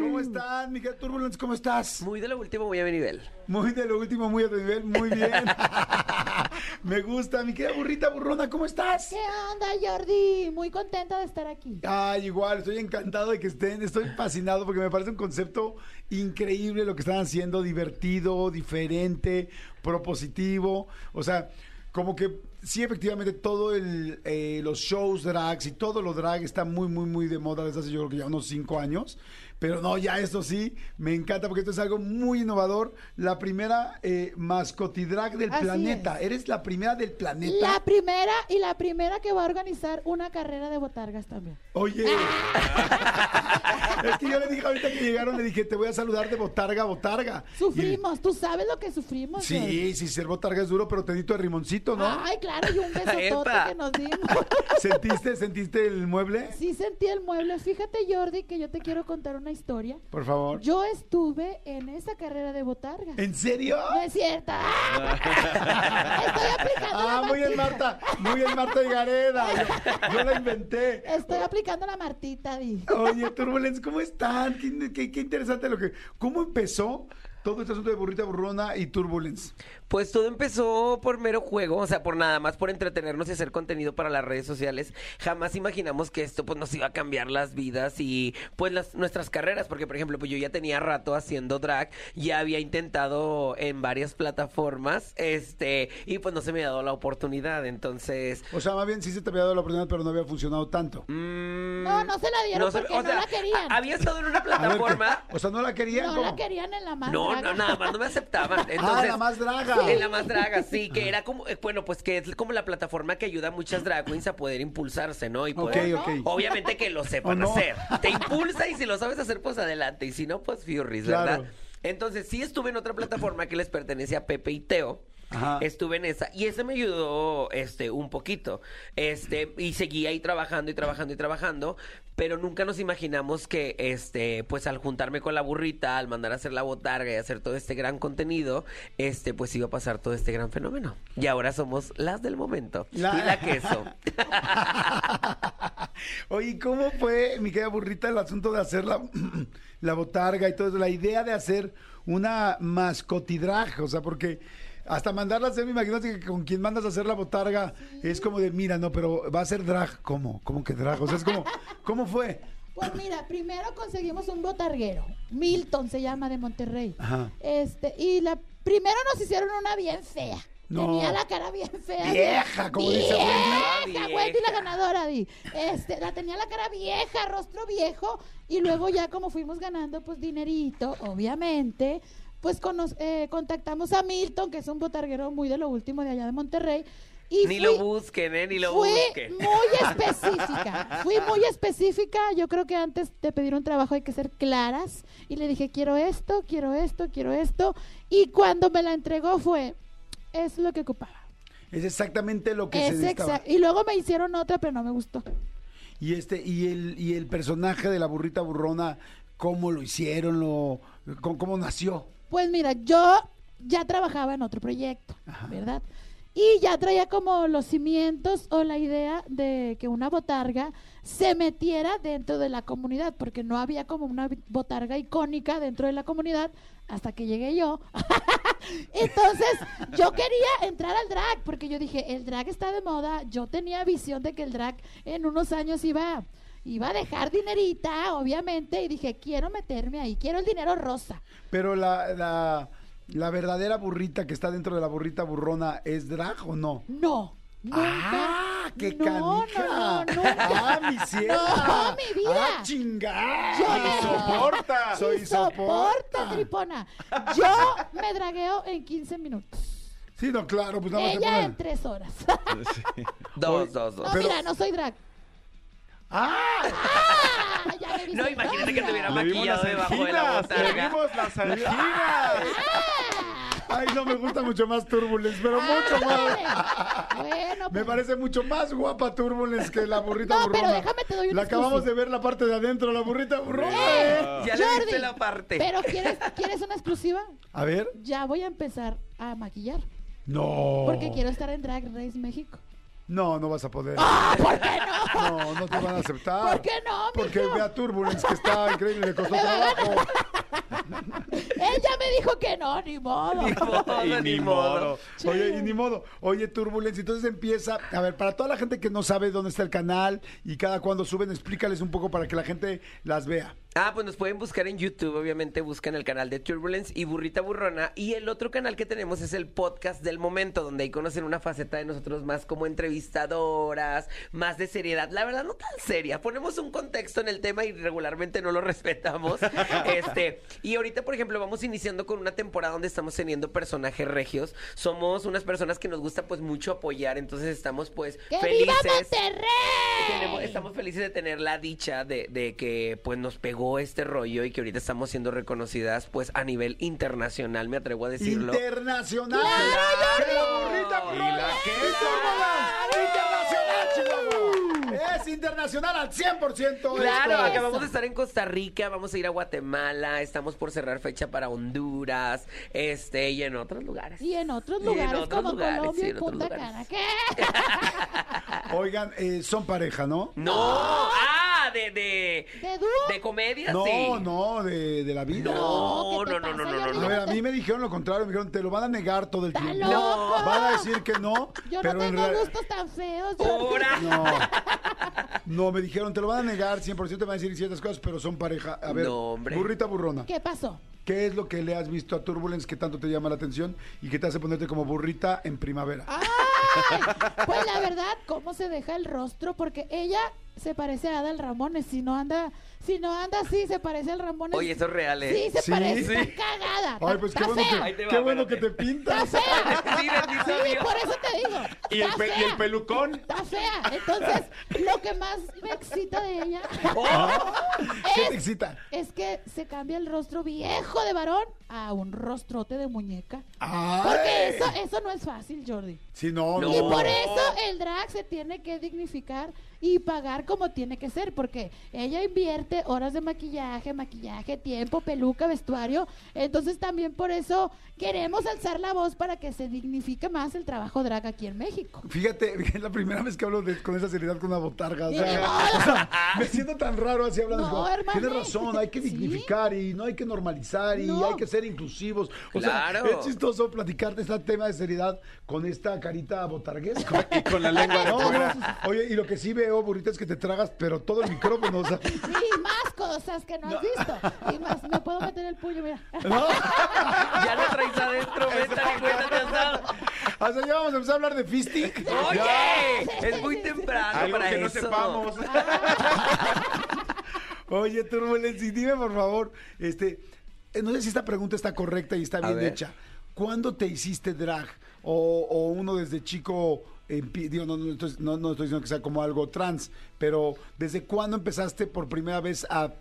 ¿Cómo están, Miguel Turbulence? ¿Cómo estás? Muy de lo último, muy a mi nivel. Muy de lo último, muy a tu nivel, muy bien. *laughs* Me gusta, mi querida burrita burrona, ¿cómo estás? ¿Qué onda, Jordi? Muy contenta de estar aquí. Ay, igual, estoy encantado de que estén, estoy fascinado porque me parece un concepto increíble lo que están haciendo, divertido, diferente, propositivo, o sea, como que sí, efectivamente, todo eh, los shows drags y todo lo drag está muy, muy, muy de moda desde hace yo creo que ya unos cinco años. Pero no, ya esto sí, me encanta porque esto es algo muy innovador. La primera eh, mascotidrag del Así planeta. es. Eres la primera del planeta. La primera y la primera que va a organizar una carrera de botargas también. Oye, *laughs* es que yo le dije ahorita que llegaron, le dije, te voy a saludar de botarga a botarga. Sufrimos, tú sabes lo que sufrimos. Sí, sí, ser botarga es duro, pero te de rimoncito, ¿no? Ay, claro, y un besotote que nos dimos. ¿Sentiste, sentiste el mueble? Sí sentí el mueble. Fíjate, Jordi, que yo te quiero contar una historia. Por favor. Yo estuve en esa carrera de botargas. ¿En serio? No es cierto. ¡Ah! *laughs* Estoy aplicando Ah, la muy bien. Marta. Muy bien, Marta y Gareda. Yo, yo la inventé. Estoy aplicando la Martita, di. Oye, Turbulence, ¿cómo están? Qué, qué- qué interesante lo que... ¿Cómo empezó todo este asunto de Burrita Burrona y Turbulence? Pues todo empezó por mero juego, o sea, por nada más por entretenernos y hacer contenido para las redes sociales. Jamás imaginamos que esto pues nos iba a cambiar las vidas y pues las, nuestras carreras, porque por ejemplo, pues yo ya tenía rato haciendo drag, ya había intentado en varias plataformas, este, y pues no se me había dado la oportunidad, entonces O sea, más bien sí se te había dado la oportunidad, pero no había funcionado tanto. mm, No, no se la dieron porque o no sea, la querían. Había estado en una A ver, ¿qué- plataforma. o sea, ¿no la querían? No ¿Cómo? la querían en la más No, draga. no, nada más no me aceptaban. *laughs* Ah, Entonces, la más draga. En la más draga, sí, que era como, eh, bueno, pues que es como la plataforma que ayuda a muchas drag queens a poder impulsarse, ¿no? Y poder, Ok, ok. obviamente que lo sepan *laughs* ¿O no? hacer. Te impulsa y si lo sabes hacer, pues adelante. Y si no, pues furries, Claro. ¿verdad? Entonces sí estuve en otra plataforma que les pertenece a Pepe y Teo. Ajá. Estuve en esa y ese me ayudó este un poquito. Este y seguí ahí trabajando y trabajando y trabajando, pero nunca nos imaginamos que este pues al juntarme con la burrita, al mandar a hacer la botarga y hacer todo este gran contenido, este pues iba a pasar todo este gran fenómeno. Y ahora somos las del momento. La- Y la queso. *laughs* Oye, ¿cómo fue, mi querida burrita, el asunto de hacer la, *clears throat* la botarga y todo eso? La idea de hacer una mascotidrag, o sea, porque hasta mandarla a hacer, me imagino que con quien mandas a hacer la botarga es como de, mira, no, pero va a ser drag, ¿cómo? ¿Cómo que drag? O sea, es como, ¿cómo fue? Pues mira, primero conseguimos un botarguero. Milton se llama de Monterrey. Ajá. Este, y la primero nos hicieron una bien fea. No. Tenía la cara bien fea. Vieja, como dice Wendy. Vieja, Vieja. Wendy la ganadora, di. Este, la tenía la cara vieja, rostro viejo. Y luego ya como fuimos ganando, pues, dinerito, obviamente, pues conos- eh, contactamos a Milton, que es un botarguero muy de lo último de allá de Monterrey. Y Ni fui- lo busquen, ¿eh? Ni lo Fui busquen. muy *laughs* específica, fui muy específica. Yo creo que antes de pedir un trabajo hay que ser claras. Y le dije, quiero esto, quiero esto, quiero esto. Y cuando me la entregó fue, es lo que ocupaba. Es exactamente lo que se Es necesitaba. Y luego me hicieron otra, pero no me gustó. Y este, y el, y el personaje de la burrita burrona, ¿cómo lo hicieron? Lo, cómo, cómo nació? Pues mira, yo ya trabajaba en otro proyecto, ¿verdad? Y ya traía como los cimientos o la idea de que una botarga se metiera dentro de la comunidad, porque no había como una botarga icónica dentro de la comunidad hasta que llegué yo. *laughs* Entonces, yo quería entrar al drag, porque yo dije, el drag está de moda, yo tenía visión de que el drag en unos años iba, iba a dejar dinerita, obviamente, y dije, quiero meterme ahí, quiero el dinero rosa. Pero la, la, la verdadera burrita que está dentro de la burrita burrona, ¿es drag o no? No. Nunca. ¡Ah! ¡Qué no, canica! No, no, nunca. ¡Ah, mi ciela! No, mi vida. ¡Ah, chingada! Yo me- soporta! *laughs* ¡Soy soporta, soporta! tripona. Yo me dragueo en 15 minutos. Sí, no, claro, pues nada más te Ella en 3 horas. *laughs* Dos, dos, dos. No, Pero- mira, no soy drag. ¡Ah! Ah, ya me No, imagínate que te hubiera maquillado las debajo de la anginas, le botarga. vimos las anginas. Ay, no, me gusta mucho más Turbulence, pero mucho más. Bueno, Me pues, parece mucho más guapa Turbulence que la burrita No, pero burrona. déjame te doy un La acabamos de ver la parte de adentro, la burrita burrona. ¿eh? Ya le Jordi, viste la parte. Pero ¿quieres, ¿quieres una exclusiva? A ver. Ya voy a empezar a maquillar. No. Porque quiero estar en Drag Race México. No, no vas a poder. ¿Por qué no? No, no te van a aceptar. ¿Por qué no, Porque ve a Turbulence, que está increíble, le costó trabajo. *laughs* Él ya me dijo que no, ni modo. Ni modo, *laughs* Y ni modo. Oye, y ni modo. Oye, Turbulence, entonces empieza. A ver, para toda la gente que no sabe dónde está el canal y cada cuando suben, explícales un poco para que la gente las vea. Ah, pues nos pueden buscar en YouTube, obviamente buscan el canal de Turbulence y Burrita Burrona. Y el otro canal que tenemos es el podcast del momento, donde ahí conocen una faceta de nosotros más como entrevistadoras, más de seriedad. La verdad, no tan seria. Ponemos un contexto en el tema y regularmente no lo *laughs* respetamos. *laughs* este, y ahorita, por ejemplo, vamos iniciando con una temporada donde estamos teniendo personajes regios. Somos unas personas que nos gusta pues mucho apoyar, entonces estamos pues ¡Que felices. viva Monterrey! Tenemos- estamos felices de tener la dicha de, de que pues nos pegó este rollo y que ahorita estamos siendo reconocidas pues a nivel internacional, me atrevo a decirlo. Internacional. ¡Claro, ¡Que la burrita ¿Y la qué? ¡Internacional, Chihuahua! Es internacional al 100%. Claro, acabamos de estar en Costa Rica, vamos a ir a Guatemala, estamos por cerrar fecha para Honduras, este, y en otros lugares. Y en otros Y en lugares otros como lugares, Colombia y en otros Punta lugares. Cana. ¿Qué? *laughs* Oigan, eh, son pareja, ¿no? No, ah, de, de, ¿De dúo? de comedia, No, sí. no, de, de la vida. No, ¿qué te no, no, no, no, Jordi? A ver, a mí me dijeron lo contrario, me dijeron, te lo van a negar todo el ¡Está tiempo. loco! Van a decir que no, Yo pero no en tengo real- gustos tan feos. Ahora. No. No, me dijeron, te lo van a negar 100%, te van a decir ciertas cosas, pero son pareja. A ver, No, hombre. burrita burrona. ¿Qué pasó? ¿Qué es lo que le has visto a Turbulence que tanto te llama la atención y que te hace ponerte como burrita en primavera? ¡Ay! Pues la verdad, ¿cómo se deja el rostro? Porque ella se parece a Adal Ramones. Si no anda, si no anda así, se parece al Ramones. Oye, eso es real, ¿eh? Sí, se Sí. parece. Sí. Está cagada. Ay, pues qué está bueno, fea. Ahí te que, va, qué bueno que te espérate. pintas. Está fea. *laughs* Sí, bendito Sí, Dios. por eso te digo. ¿Y el, está pe- y fea. el pelucón? Está fea. Entonces, lo que más me excita de ella *laughs* *laughs* ¿Qué te es, excita? es que se cambia el rostro viejo de varón a un rostrote de muñeca. Ay. Porque eso, eso no es fácil, Jordi. Sí, no, No. no. Y por eso el drag se tiene que dignificar y pagar como tiene que ser, porque ella invierte horas de maquillaje, maquillaje, tiempo, peluca, vestuario. Entonces también por eso queremos alzar la voz para que se dignifique más el trabajo drag aquí en México. Fíjate, *laughs* es la primera vez que hablo de- con esa seriedad con una botarga. O sea, *laughs* me siento tan raro así hablando. No, hermano. Tienes razón, hay que Sí. dignificar y no hay que normalizar y No. hay que ser inclusivos. O Claro. sea, es chistoso platicarte este tema de seriedad con esta carita botarguesca. *laughs* Y con la lengua de No, fuera. no. Oye, y lo que sí veo, burrita, es que te tragas, pero todo el micrófono. O sea, más cosas que no has visto. Y más, me puedo meter el puño, mira. *laughs* ¿no? Ya lo traes adentro, vete cuenta te has dado. O sea, ya vamos a empezar a hablar de fisting. Oye, es muy temprano Algo para que no eso. sepamos. *laughs* Oye, Turbulency, dime por favor, este, eh, no sé si esta pregunta está correcta y está A bien ver. hecha. ¿Cuándo te hiciste drag? O, o uno desde chico, digo, no, no, estoy, no, no estoy diciendo que sea como algo trans, pero ¿desde cuándo empezaste por primera vez a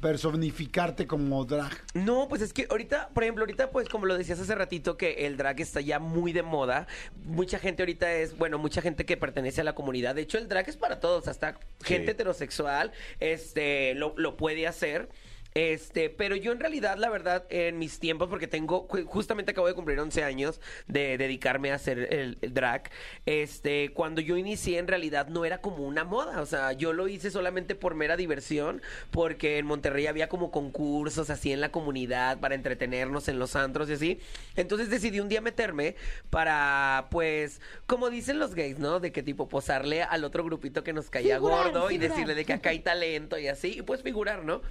personificarte como drag? No, pues es que ahorita, por ejemplo, ahorita pues como lo decías hace ratito que el drag está ya muy de moda. Mucha gente ahorita es, bueno, mucha gente que pertenece a la comunidad. De hecho, el drag es para todos, hasta gente heterosexual, este, lo, lo puede hacer. Este, pero yo en realidad, la verdad, en mis tiempos, porque tengo, ju- justamente acabo de cumplir 11 años de dedicarme a hacer el, el drag, este, cuando yo inicié en realidad no era como una moda, o sea, yo lo hice solamente por mera diversión, porque en Monterrey había como concursos así en la comunidad para entretenernos en los antros y así. Entonces decidí un día meterme para, pues, como dicen los gays, ¿no? De que tipo posarle al otro grupito que nos caía Figurar, gordo y decirle de que acá hay talento y así, y pues figurar, ¿no?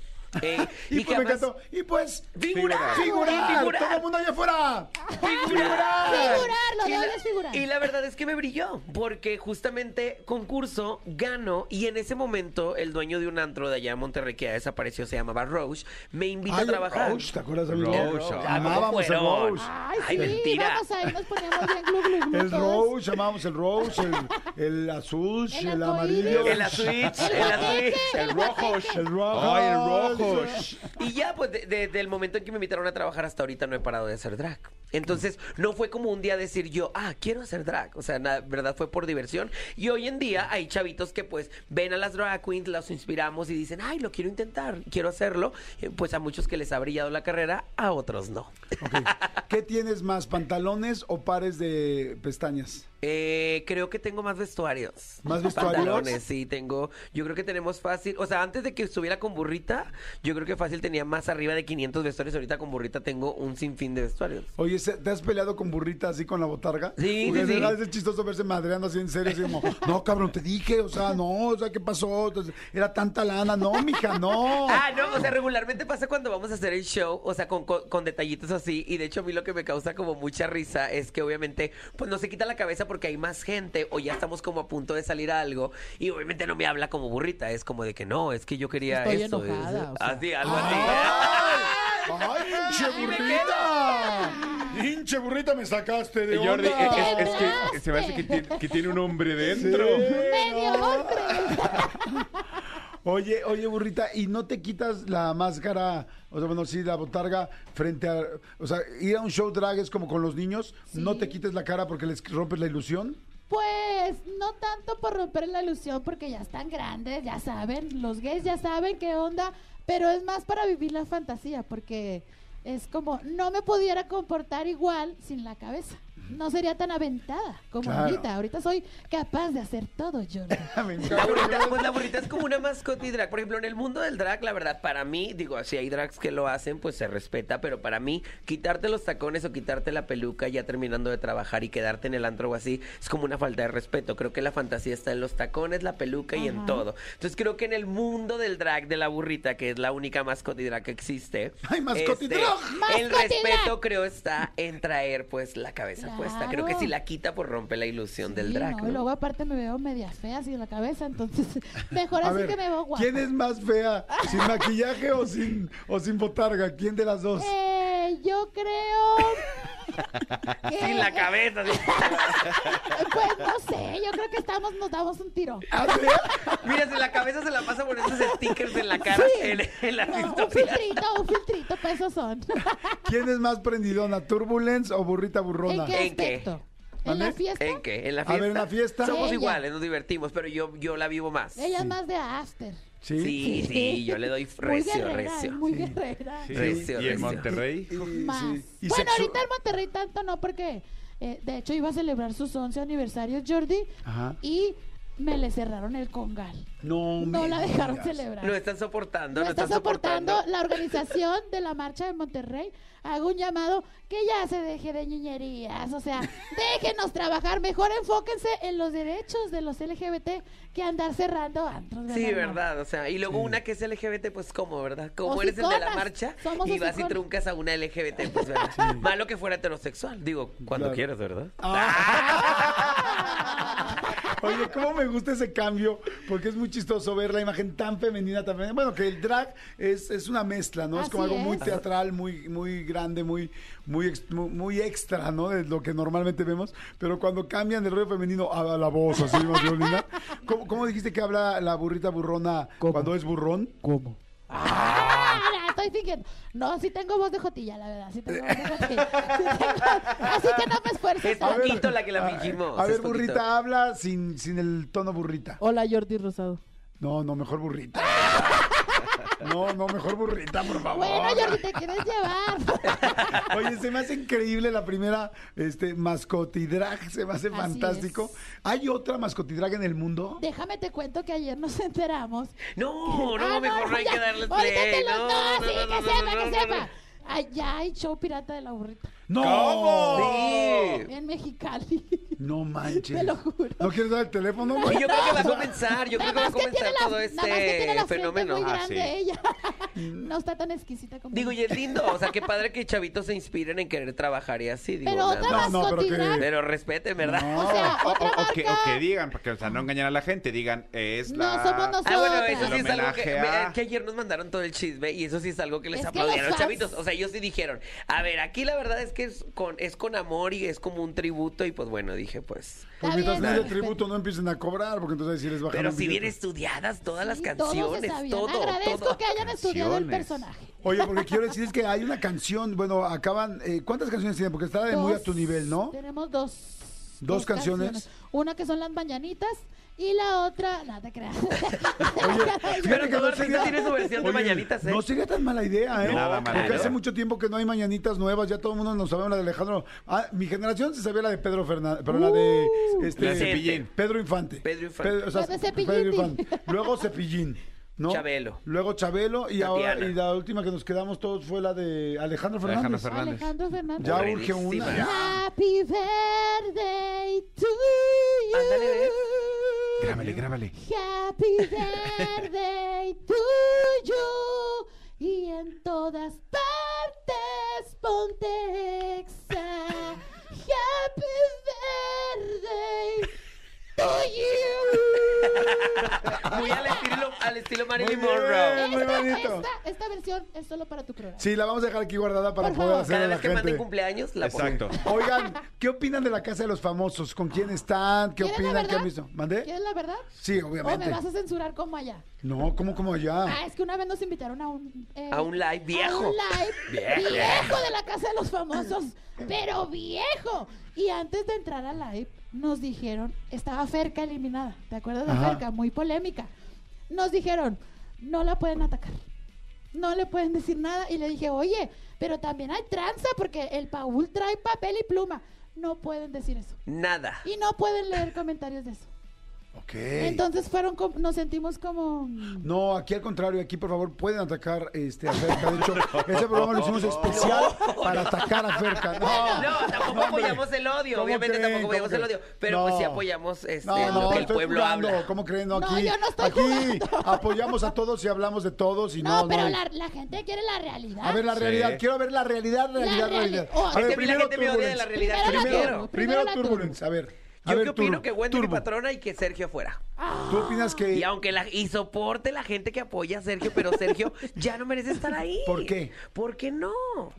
Eh, *laughs* Y, pues me jamás- encantó. Y pues, Figurar. figurar, Figurar. todo el mundo allá afuera. Figurar. Figurar, lo Y de hoy la- es figurar. Y la verdad es que me brilló, porque justamente concurso, gano, y en ese momento el dueño de un antro de allá en Monterrey que ya desapareció, se llamaba Roche, me invita Ay, a trabajar. Roach, ¿te acuerdas de Roach, ah, ¿a poco Amábamos el? Roach. Ay, Ay, sí, mentira. vamos ahí, nos poníamos bien glu, glu, glu El. Rose, llamamos el Rose, el, el azul, El amarillo. El switch, el switch. El rojo. El rojo. Ay, el rojo. Y ya, pues, de- de- desde el momento en que me invitaron a trabajar hasta ahorita no he parado de hacer drag. Entonces, no fue como un día decir yo, ah, quiero hacer drag. O sea, la verdad fue por diversión. Y hoy en día hay chavitos que pues ven a las drag queens, las inspiramos y dicen, ay, lo quiero intentar, quiero hacerlo. Eh, Pues a muchos que les ha brillado la carrera, a otros no. ¿Qué tienes más, pantalones o pares de pestañas? Eh, creo que tengo más vestuarios. ¿Más *laughs* vestuarios? Pantalones, sí, tengo. Yo creo que tenemos fácil. O sea, antes de que estuviera con burrita, yo creo que fácil tenía más arriba de 500 vestuarios. Ahorita con burrita tengo un sinfín de vestuarios. Oye, ¿se- ¿te has peleado con burrita así con la botarga? Sí, Porque sí, sí. es chistoso verse madreando así en serio, así como, *laughs* no, cabrón, te dije, o sea, no, o sea, ¿qué pasó? Entonces, era tanta lana, no, mija, no. *laughs* Ah, no, o sea, regularmente pasa cuando vamos a hacer el show, o sea, con, con- con detallitos así. Y de hecho, a mí lo que me causa como mucha risa es que obviamente, pues no se quita la cabeza porque hay más gente o ya estamos como a punto de salir a algo. Y obviamente no me habla como burrita, es como de que no, es que yo quería Estoy esto. enojada, es- o sea. Así, algo así. ¡Ay, *laughs* pinche burrita! ¡Pinche burrita, me sacaste de Y Jordi, onda! es, es- es que se me hace que tiene, que tiene un hombre dentro. Medio no. hombre. *laughs* Oye, oye, burrita, ¿y no te quitas la máscara, o sea, bueno, sí, la botarga frente a, o sea, ir a un show drag es como con los niños, no te quites la cara porque les rompes la ilusión? Pues no tanto por romper la ilusión porque ya están grandes, ya saben, los gays ya saben qué onda, pero es más para vivir la fantasía porque es como no me pudiera comportar igual sin la cabeza. No sería tan aventada como Claro. ahorita. Ahorita soy capaz de hacer todo, Jordi. *laughs* La burrita, pues la burrita es como una mascota y drag. Por ejemplo, en el mundo del drag, la verdad, para mí, digo, si hay drags que lo hacen, pues se respeta, pero para mí, quitarte los tacones o quitarte la peluca ya terminando de trabajar y quedarte en el antro o así, es como una falta de respeto. Creo que la fantasía está en los tacones, la peluca y en todo. Entonces creo que en el mundo del drag de la burrita, que es la única mascota y drag que existe, ¡Ay, mascota y este, drag! el ¡Mascota y respeto drag! creo está en traer pues la cabeza Claro. Creo que si la quita, pues rompe la ilusión del drag. no, ¿no? Y luego aparte me veo media fea así en la cabeza, entonces *laughs* mejor así ver, que me veo guapa. ¿quién es más fea? ¿Sin maquillaje o sin, o sin botarga? ¿Quién de las dos? Eh, yo creo *laughs* que- Sin la cabeza. *laughs* Pues no sé, yo creo que estamos, nos damos un tiro. ¿Ah, sí? Mira, si la cabeza se la pasa por esos stickers en la cara, Sí. en, en las No, un filtrito, un filtrito, para eso son. ¿Quién es más prendidona, Turbulence o burrita ¿En burrona? qué ¿En qué? aspecto? ¿En la ¿Mande? fiesta? ¿En qué? ¿En la A ver, fiesta? en la fiesta. Somos Ella. iguales, nos divertimos, pero yo, yo la vivo más. Ella es más de after. Sí. Sí, sí, yo le doy Muy recio, guerrera, recio. muy guerrera. Sí. Recio, y en recio. Monterrey. Más. Y Bueno, ahorita en Monterrey tanto no, porque eh, de hecho iba a celebrar sus 11 aniversarios, Jordi, Ajá. y me le cerraron el congal. No, No la dejaron digas. celebrar. No están soportando, No no está están soportando soportando. la organización *laughs* de la marcha de Monterrey. Hago un llamado que ya se deje de ñoñerías. O sea, *laughs* déjenos trabajar. Mejor enfóquense en los derechos de los LGBT que andar cerrando antros. Sí, ¿verdad? verdad, o sea, y luego una que es LGBT, pues ¿cómo, verdad? Como eres el de la marcha somos y vas y truncas a una LGBT, pues ¿verdad? Malo que fuera heterosexual, digo, cuando Claro. quieras, ¿verdad? *laughs* Oye, cómo me gusta ese cambio, porque es muy chistoso ver la imagen tan femenina también. Bueno, que el drag es, es una mezcla, ¿no? es como Así algo muy teatral, muy, muy grande, muy, muy, muy, extra, ¿no? De lo que normalmente vemos. Pero cuando cambian del rollo femenino a la voz, así. ¿Cómo, cómo dijiste que habla la burrita burrona cuando es burrón? ¿Cómo? Ah, estoy fingiendo. No, sí tengo voz de jotilla, la verdad. Sí tengo voz de jotilla. *laughs* Sí tengo- Así que no me esfuerces. Es poquito la que la fingimos. A ver, poquito. burrita, habla sin, sin el tono burrita. Hola, Jordi Rosado. No, no, mejor burrita. *laughs* No, no, mejor burrita, por favor. Bueno, Jordi, te quieres llevar. *laughs* Oye, se me hace increíble la primera este, mascotidrag, se me hace Así fantástico. ¿Hay otra mascotidrag en el mundo? Déjame te cuento que ayer nos *laughs* enteramos. No, no, Ah, mejor no hay ya. que darle Ahorita play. te lo- No, no, no, sí, no, que no, sepa, no, que no, sepa. no. Allá hay show pirata de la burrita. ¡No! Sí. En Mexicali. No manches. Te lo juro. ¿No quieres dar el teléfono? Y yo creo que va a comenzar, yo creo que va a comenzar la- todo este la fenómeno. muy Ah, sí. ella. No está tan exquisita como Digo, y es lindo, o sea, qué padre que chavitos se inspiren en querer trabajar y así, digo, Pero otra. No, no, pero que-. Pero respeten, ¿verdad? No. O sea, O, otra o- o que, marca- o que digan, porque o sea, no engañar a la gente, digan, es No la... somos nosotros. Ah, bueno, eso sí es algo que, a- ayer nos mandaron todo el chisme y eso sí es algo que les Es aplaudieron chavitos. O sea, ellos sí dijeron, a ver, aquí la verdad es que es con, es con amor y es como un tributo y pues bueno, dije, pues... Pues mientras no es de respeto. tributo no empiecen a cobrar, porque entonces ahí sí les bajan Pero un si bien estudiadas todas las canciones, todo, Agradezco todo. que hayan estudiado el Canciones. personaje. Oye, porque quiero *laughs* decir es que hay una canción, bueno, acaban, eh, ¿cuántas canciones tienen? Porque está de muy a tu nivel, ¿no? Tenemos dos. ¿Dos canciones? Una que son las mañanitas y la otra, no te creas. Fíjate Pero que no sería- tiene su versión de Oye, mañanitas, ¿eh? No sería tan mala idea, ¿eh? Nada mala Porque idea. hace mucho tiempo que no hay mañanitas nuevas, ya todo el mundo nos sabe la de Alejandro. Ah, mi generación se sabía la de Pedro Fernández, pero la de Uh. este, La de Cepillín. Pedro Infante. Pedro Infante. o sea, La de Cepillín. Pedro Infante. Luego Cepillín. ¿No? Chabelo. Luego Chabelo y ahora y la última que nos quedamos todos fue la de Alejandro Fernández. Alejandro Fernández. Alejandro Fernández. Ya urge una. ya. Happy birthday to you. Ándale. Grábale, grábale. Happy birthday to you. Y en todas partes ponte exa. Happy birthday to you. Muy al estilo, al estilo Marilyn Muy bien. Monroe. muy Esta, bonito. esta, esta versión es solo para tu programa. Sí, la vamos a dejar aquí guardada para Por poder favor. hacer a Cada la vez que manden gente. cumpleaños, la pongo. Exacto. *laughs* Oigan, ¿qué opinan de la casa de los famosos? ¿Con quién están? ¿Qué ¿Quieres la opinan? ¿Qué han verdad? visto? ¿Mandé? ¿Quieres la verdad? Sí, ¿O obviamente. me vas a censurar como allá? No, ¿cómo como allá? Ah, es que una vez nos invitaron a un... eh, A un live viejo. A un live *laughs* Viejo. viejo. de la Casa de los Famosos, pero viejo. Y antes de entrar al live, nos dijeron, estaba Ferca eliminada, ¿te acuerdas de Ajá. Ferca? Muy polémica. Nos dijeron, no la pueden atacar, no le pueden decir nada. Y le dije, oye, pero también hay tranza porque el Paul trae papel y pluma. No pueden decir eso. Nada. Y no pueden leer comentarios de eso. Ok. Entonces fueron, com- nos sentimos como... No, aquí al contrario, aquí por favor pueden atacar este, a Ferca. De hecho, ese programa lo hicimos *laughs* especial para atacar a Ferca. No, No, tampoco hombre. apoyamos el odio, ¿Cómo obviamente creen? tampoco apoyamos ¿Cómo el odio, creen? pero No. pues sí apoyamos este, No, lo que el estoy pueblo jugando. habla. ¿Cómo creen? No, No, aquí, yo no estoy aquí jugando. *laughs* apoyamos a todos y hablamos de todos y no, No, pero no. La, la gente quiere la realidad. A ver la Sí. realidad, quiero ver la realidad, realidad, reali- realidad. Oh, a es ver, que a mí la primero gente me odia de la Turbulence. realidad que Primero yo quiero. Primero Primero la Turbulence, a ver. Yo ver, que opino Turbo, que Wendy es mi patrona y que Sergio fuera. ¿Tú opinas que Y aunque la y soporte la gente que apoya a Sergio, pero Sergio *laughs* ya no merece estar ahí. ¿Por qué? ¿Por qué no?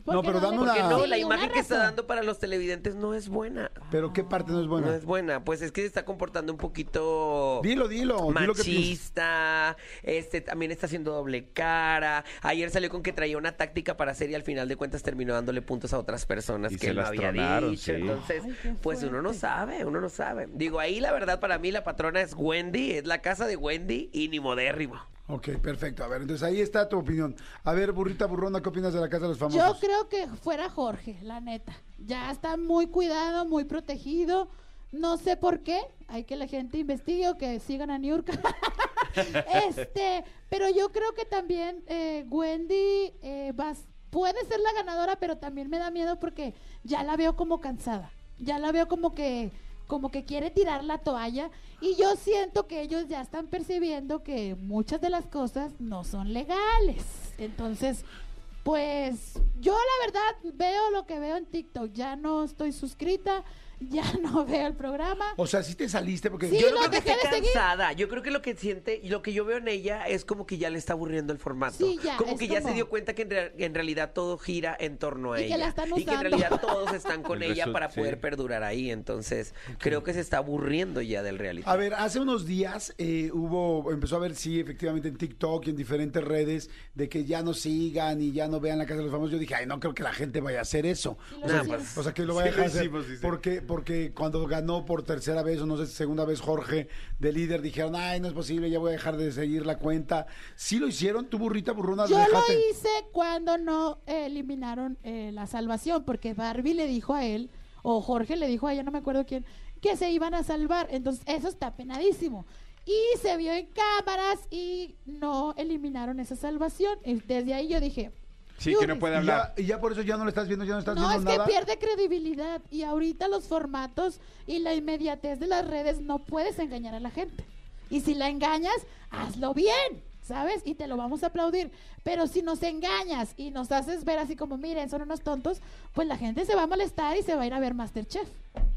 No, pero dame una- Porque no, la imagen que está dando para los televidentes no es buena. pero qué parte no es buena? No es buena. Pues es que se está comportando un poquito Dilo, dilo, que machista, este también está haciendo doble cara. Ayer salió con que traía una táctica para hacer y al final de cuentas terminó dándole puntos a otras personas Y que se él no las había tronaron, dicho. sí. Entonces, Ay, pues uno no sabe, uno no sabe. Digo, ahí la verdad para mí la patrona es Wendy, es la casa de Wendy y ni modérrimo. Ok, perfecto. A ver, entonces ahí está tu opinión. A ver, burrita burrona, ¿qué opinas de la casa de los famosos? Yo creo que fuera Jorge, la neta. Ya está muy cuidado, muy protegido. No sé por qué. Hay que la gente investigue o que sigan a Niurka. *laughs* este, pero yo creo que también eh, Wendy eh, vas- puede ser la ganadora, pero también me da miedo porque ya la veo como cansada. Ya la veo como que como que quiere tirar la toalla y yo siento que ellos ya están percibiendo que muchas de las cosas no son legales. Entonces, pues yo la verdad veo lo que veo en TikTok, ya no estoy suscrita, *laughs* ya no veo el programa. O sea, sí te saliste porque Sí, Yo lo no creo que esté seguir. cansada. Yo creo que lo que siente y lo que yo veo en ella es como que ya le está aburriendo el formato. Sí, ya, como que ya se dio cuenta que en, rea- en realidad todo gira en torno a Y que ella. la están Y que en usando. realidad todos están con *laughs* El ella para sí. poder perdurar ahí. Entonces, creo que se está aburriendo ya del reality. A ver, hace unos días eh, hubo, empezó a ver, sí, efectivamente en TikTok y en diferentes redes, de que ya no sigan y ya no vean la casa de los famosos. Yo dije, ay, no creo que la gente vaya a hacer eso. lo O sea, hicieron. o sea, que lo vaya Sí, a dejar hacer. dice. Porque, porque cuando ganó por tercera vez, o no sé, si segunda vez Jorge de líder, dijeron, ay, no es posible, ya voy a dejar de seguir la cuenta. Sí lo hicieron, tú burrita burrona, Yo lo dejaste. hice cuando no eliminaron eh, la salvación, porque Barbie le dijo a él, o Jorge le dijo a ella, no me acuerdo quién, que se iban a salvar. Entonces, eso está penadísimo. Y se vio en cámaras y no eliminaron esa salvación. Y desde ahí yo dije, Sí, que no puede Y hablar. ya, y ya por eso ya no le estás viendo, ya no estás no, es viendo que nada. pierde credibilidad. Y ahorita los formatos y la inmediatez de las redes no puedes engañar a la gente. Y si la engañas, hazlo bien, ¿sabes? Y te lo vamos a aplaudir. Pero si nos engañas y nos haces ver así como, miren, son unos tontos, pues la gente se va a molestar y se va a ir a ver Masterchef.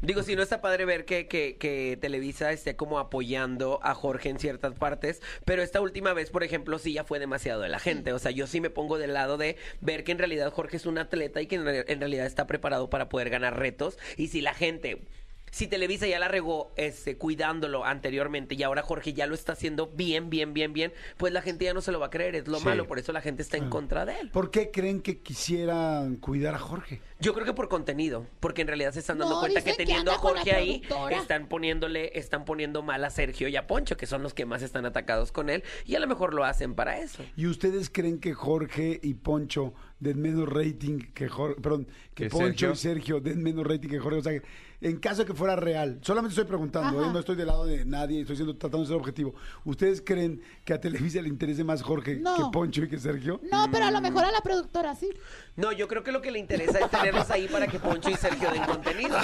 Digo, si no está padre ver que, que, que Televisa esté como apoyando a Jorge en ciertas partes, pero esta última vez, por ejemplo, sí ya fue demasiado de la gente. O sea, yo sí me pongo del lado de ver que en realidad Jorge es un atleta y que en, re- en realidad está preparado para poder ganar retos. Y si la gente si Televisa ya la regó este, cuidándolo anteriormente y ahora Jorge ya lo está haciendo bien, bien, bien, bien, pues la gente ya no se lo va a creer. Es lo Sí. malo, por eso la gente está en contra de él. ¿Por qué creen que quisieran cuidar a Jorge? Yo creo que por contenido, porque en realidad se están dando No, cuenta que teniendo a Jorge ahí, están poniéndole, están poniendo mal a Sergio y a Poncho, que son los que más están atacados con él, y a lo mejor lo hacen para eso. ¿Y ustedes creen que Jorge y Poncho den menos rating que Jorge, perdón, que ¿Que Poncho Sergio? y Sergio den menos rating que Jorge? O sea, que en caso de que fuera real, solamente estoy preguntando. ¿eh? no estoy del lado de nadie, estoy siendo, tratando de ser objetivo. ¿Ustedes creen que a Televisa le interese más Jorge No. que Poncho y que Sergio? No, pero a lo mejor a la productora sí. No, yo creo que lo que le interesa es tenerlos ahí para que Poncho y Sergio den contenido.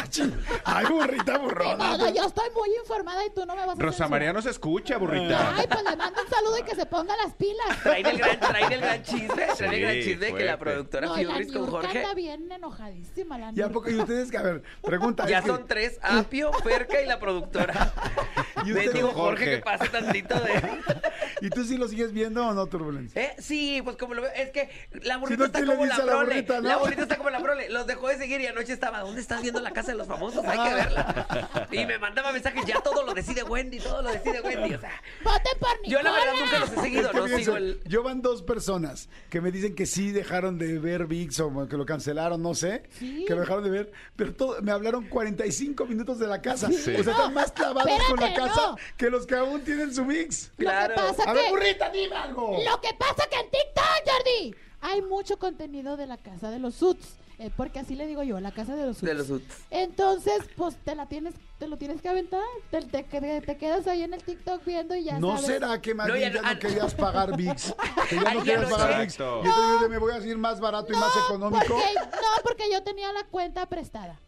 Ay, burrita burrona. modo, yo estoy muy informada y tú no me vas a Rosa. María no se escucha, burrita. Ay, pues le mando un saludo y que se ponga las pilas. Traen el gran, traen el gran chisme, traen el gran Sí, chisme de que la fuerte. productora No, con Jorge anda bien enojadísima, la ¿Y a poco? ¿Y ustedes? A ver, pregunta. *laughs* ya son tres, Apio, Ferca y la productora. *laughs* *laughs* ¿Y usted, digo Jorge Jorge? que pase tantito de... *laughs* ¿Y tú sí lo sigues viendo o no, Turbulencia? ¿Eh? Sí, pues como lo veo, es que la burrita no, está ¿qué le como la prole. burrita, no? La burrita está como la prole. Los dejó de seguir y anoche estaba, ¿dónde estás viendo la casa de los famosos? Hay que verla. Y me mandaba mensajes, ya todo lo decide Wendy, todo lo decide Wendy. O sea, ¡Voten por Nicola! yo la verdad nunca los he seguido, Es que no fíjense, sigo el... Yo van dos personas que me dicen que sí dejaron de ver VIX o que lo cancelaron, no sé, Sí. que lo dejaron de ver, pero todo, me hablaron 45 minutos de la casa. Sí. O sea, están más clavados con la espérate, casa no. que los que aún tienen su VIX. Claro. Lo que pasa A ver, que... burrita, dime algo. Lo que pasa que en TikTok, Jordi, hay mucho contenido de la casa de los Suits. eh, porque así le digo yo, la casa de los Suits. De los Suits. Entonces, pues te la tienes, te lo tienes que aventar. Te, te, te- te quedas ahí en el TikTok viendo y ya ¿No sabes. será que más No, ya ya no- no querías pagar *laughs* VIX? Que ya no querías no pagar. VIX. Y No. entonces yo me voy a decir más barato y más económico. Porque, no, porque yo tenía la cuenta prestada.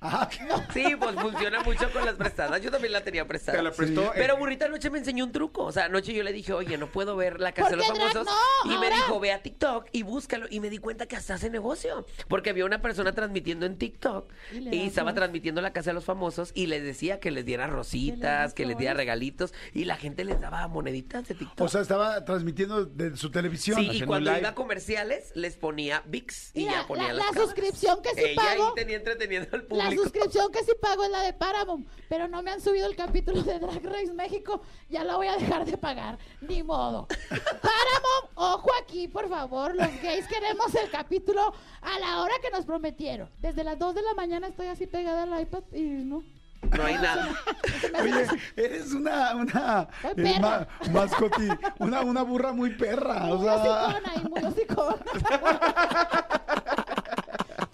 Ah, Sí, pues funciona mucho con las prestadas. Yo también la tenía prestada. Te la prestó. eh, Pero Burrita anoche me enseñó un truco. O sea, anoche yo le dije, oye, no puedo ver la casa de los famosos. No, y me dijo, ve a TikTok y búscalo. Y me di cuenta que hasta hace negocio. Porque había una persona transmitiendo en TikTok Y estaba transmitiendo la casa de los famosos y les decía que les diera rositas, que les diera regalitos. Y la gente les daba moneditas de TikTok. o sea, estaba transmitiendo de su televisión. sí, y cuando live. iba a comerciales les ponía VIX y Mira, ya ponía la, las la cámaras. suscripción que sí Ella ahí pago. tenía entreteniendo al La suscripción que sí pago es la de Paramount, pero no me han subido el capítulo de Drag Race México, ya la voy a dejar de pagar, ni modo. Paramount, ojo aquí, por favor, los gays queremos el capítulo a la hora que nos prometieron. Desde las 2 de la mañana estoy así pegada al iPad y no. No hay nada. Oye, eres una, una eh, perra. ma- mascoti, una, una burra muy perra. O Muy sea, hocicona y muy. *laughs*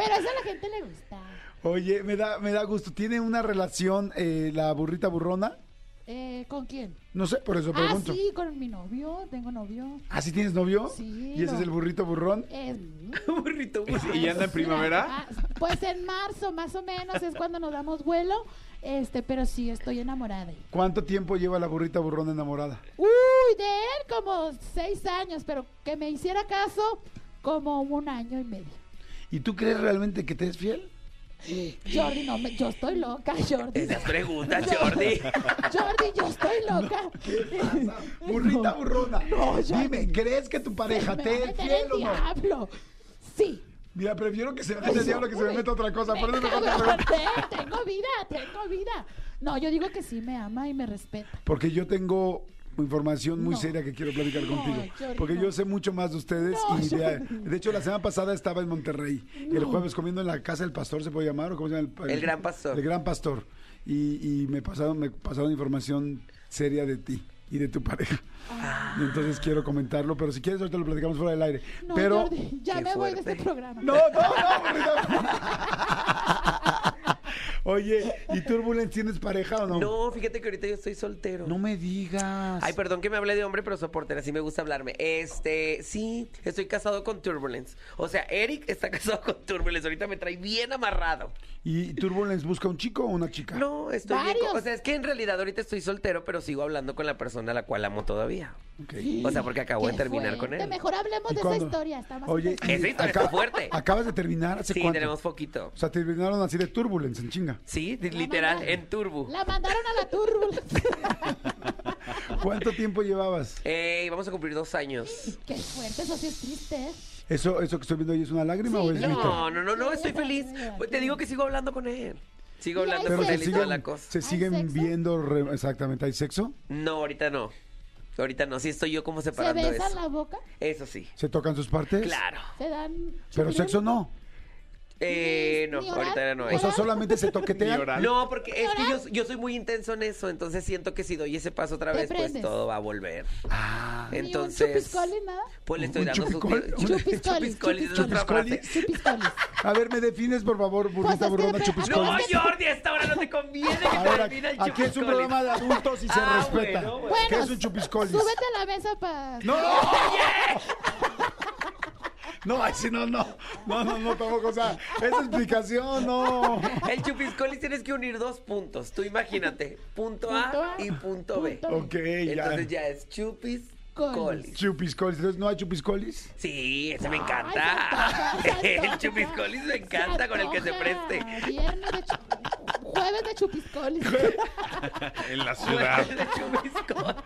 Pero eso a la gente le gusta. oye, me da, me da gusto. ¿Tiene una relación eh, la burrita burrona? Eh, ¿Con quién? No sé, por eso Ah, pregunto. sí, con mi novio, tengo novio. ¿Ah, sí tienes novio? Sí, ¿Y ese no. es el burrito burrón? Es *laughs* Burrito, burrito. ¿Y anda en primavera? *laughs* Ah, Pues en marzo, más o menos, es cuando nos damos vuelo. Este, pero sí, estoy enamorada. ¿Cuánto tiempo lleva la burrita burrona enamorada? Uy, de él como seis años, pero que me hiciera caso como un año y medio. ¿Y tú crees realmente que te es fiel? Jordi, no, me- yo estoy loca, Jordi. Esas preguntas, Jordi. *laughs* Jordi, yo estoy loca. Burrita burrona. No, yo- Dime, ¿crees que tu pareja me te es fiel el o no? diablo. Sí. Mira, prefiero que se meta el diablo que se me meta otra cosa. Por eso mejor te *laughs* tengo vida, tengo vida. No, yo digo que sí me ama y me respeta. Porque yo tengo información muy No. seria que quiero platicar contigo. Porque yo sé mucho más de ustedes. No, y de, hecho, la semana pasada estaba en Monterrey. El jueves comiendo en la casa del pastor, ¿se puede llamar? ¿O cómo se llama? El Gran Pastor. El gran pastor. Y, y me, pasaron, me pasaron información seria de ti y de tu pareja. Y entonces quiero comentarlo, pero si quieres ahorita lo platicamos fuera del aire. Ah. No, pero... Jordi, ya Qué me voy de fuerte. este programa. No, no, no. *laughs* Oye, ¿y Turbulence tienes pareja o no? No, fíjate que ahorita yo estoy soltero. No me digas. Ay, perdón que me hable de hombre, pero soporten, así me gusta hablarme. Este, sí, estoy casado con Turbulence. O sea, Eric está *laughs* casado con Turbulence. Ahorita me trae bien amarrado. ¿Y Turbulence busca un chico o una chica? No, estoy bien. Varios. co- O sea, es que en realidad ahorita estoy soltero, pero sigo hablando con la persona a la cual amo todavía. Ok. O sea, porque acabo de Qué terminar con fuerte. él. Mejor hablemos ¿Y de cuándo? esa historia. Está más Oye, interesante. y Esa historia está fuerte. ¿Acabas de terminar? ¿Hace Sí, cuánto? tenemos poquito. O sea, terminaron así de Turbulence, en chinga. Sí, La literal, mandaron- en turbo. La mandaron a la turbulence. *laughs* ¿Cuánto tiempo llevabas? Eh, vamos a cumplir dos años. Qué fuerte, eso sí es triste. ¿Eso, ¿Eso que estoy viendo ahí es una lágrima Sí, o es no. No, no, no, no, estoy feliz. Pues te digo que sigo hablando con él. Sigo hablando con se él y toda siguen, la cosa. se ¿Hay siguen sexo? viendo re- exactamente. ¿Hay sexo? No, ahorita no. Ahorita no, sí estoy yo como ¿Se separando besan eso. la boca? Eso sí. ¿Se tocan sus partes? Claro. ¿Se dan Pero sexo no. Eh, no, ahorita ya no O es. sea, solamente se toquetean. *laughs* No, porque es que yo, yo soy muy intenso en eso, entonces siento que si doy ese paso otra vez, pues prendes. todo va a volver. Ah, ¿Ni un Entonces, chupiscoli, nada? pues le estoy ¿Un dando su chupicol? pie- *laughs* ¿Un Chupiscolis, chupiscolis, chupiscolis? Chupiscolis. A ver, me defines, por favor, burrita Pues es que burrona, chupiscolis. No, Jordi, a esta hora no te conviene que te defina el aquí es un chupiscolis. programa de adultos y se Ah, respeta. bueno, bueno. ¿Qué es un chupiscolis? Súbete a la mesa para... ¡No! No, ay, sí, no, no. No, no, no, tampoco. O sea, esa explicación, no. El chupiscolis tienes que unir dos puntos. Tú imagínate, punto A, Punto A, y punto B. Ok, ya. Entonces ya es chupiscolis. Chupiscolis. Entonces, ¿no hay chupiscolis? Sí, ese me Ay, encanta. se antoja, *laughs* se El chupiscolis me encanta con el que se preste. De Jueves de chupiscolis. *laughs* En la ciudad. El chupiscolis.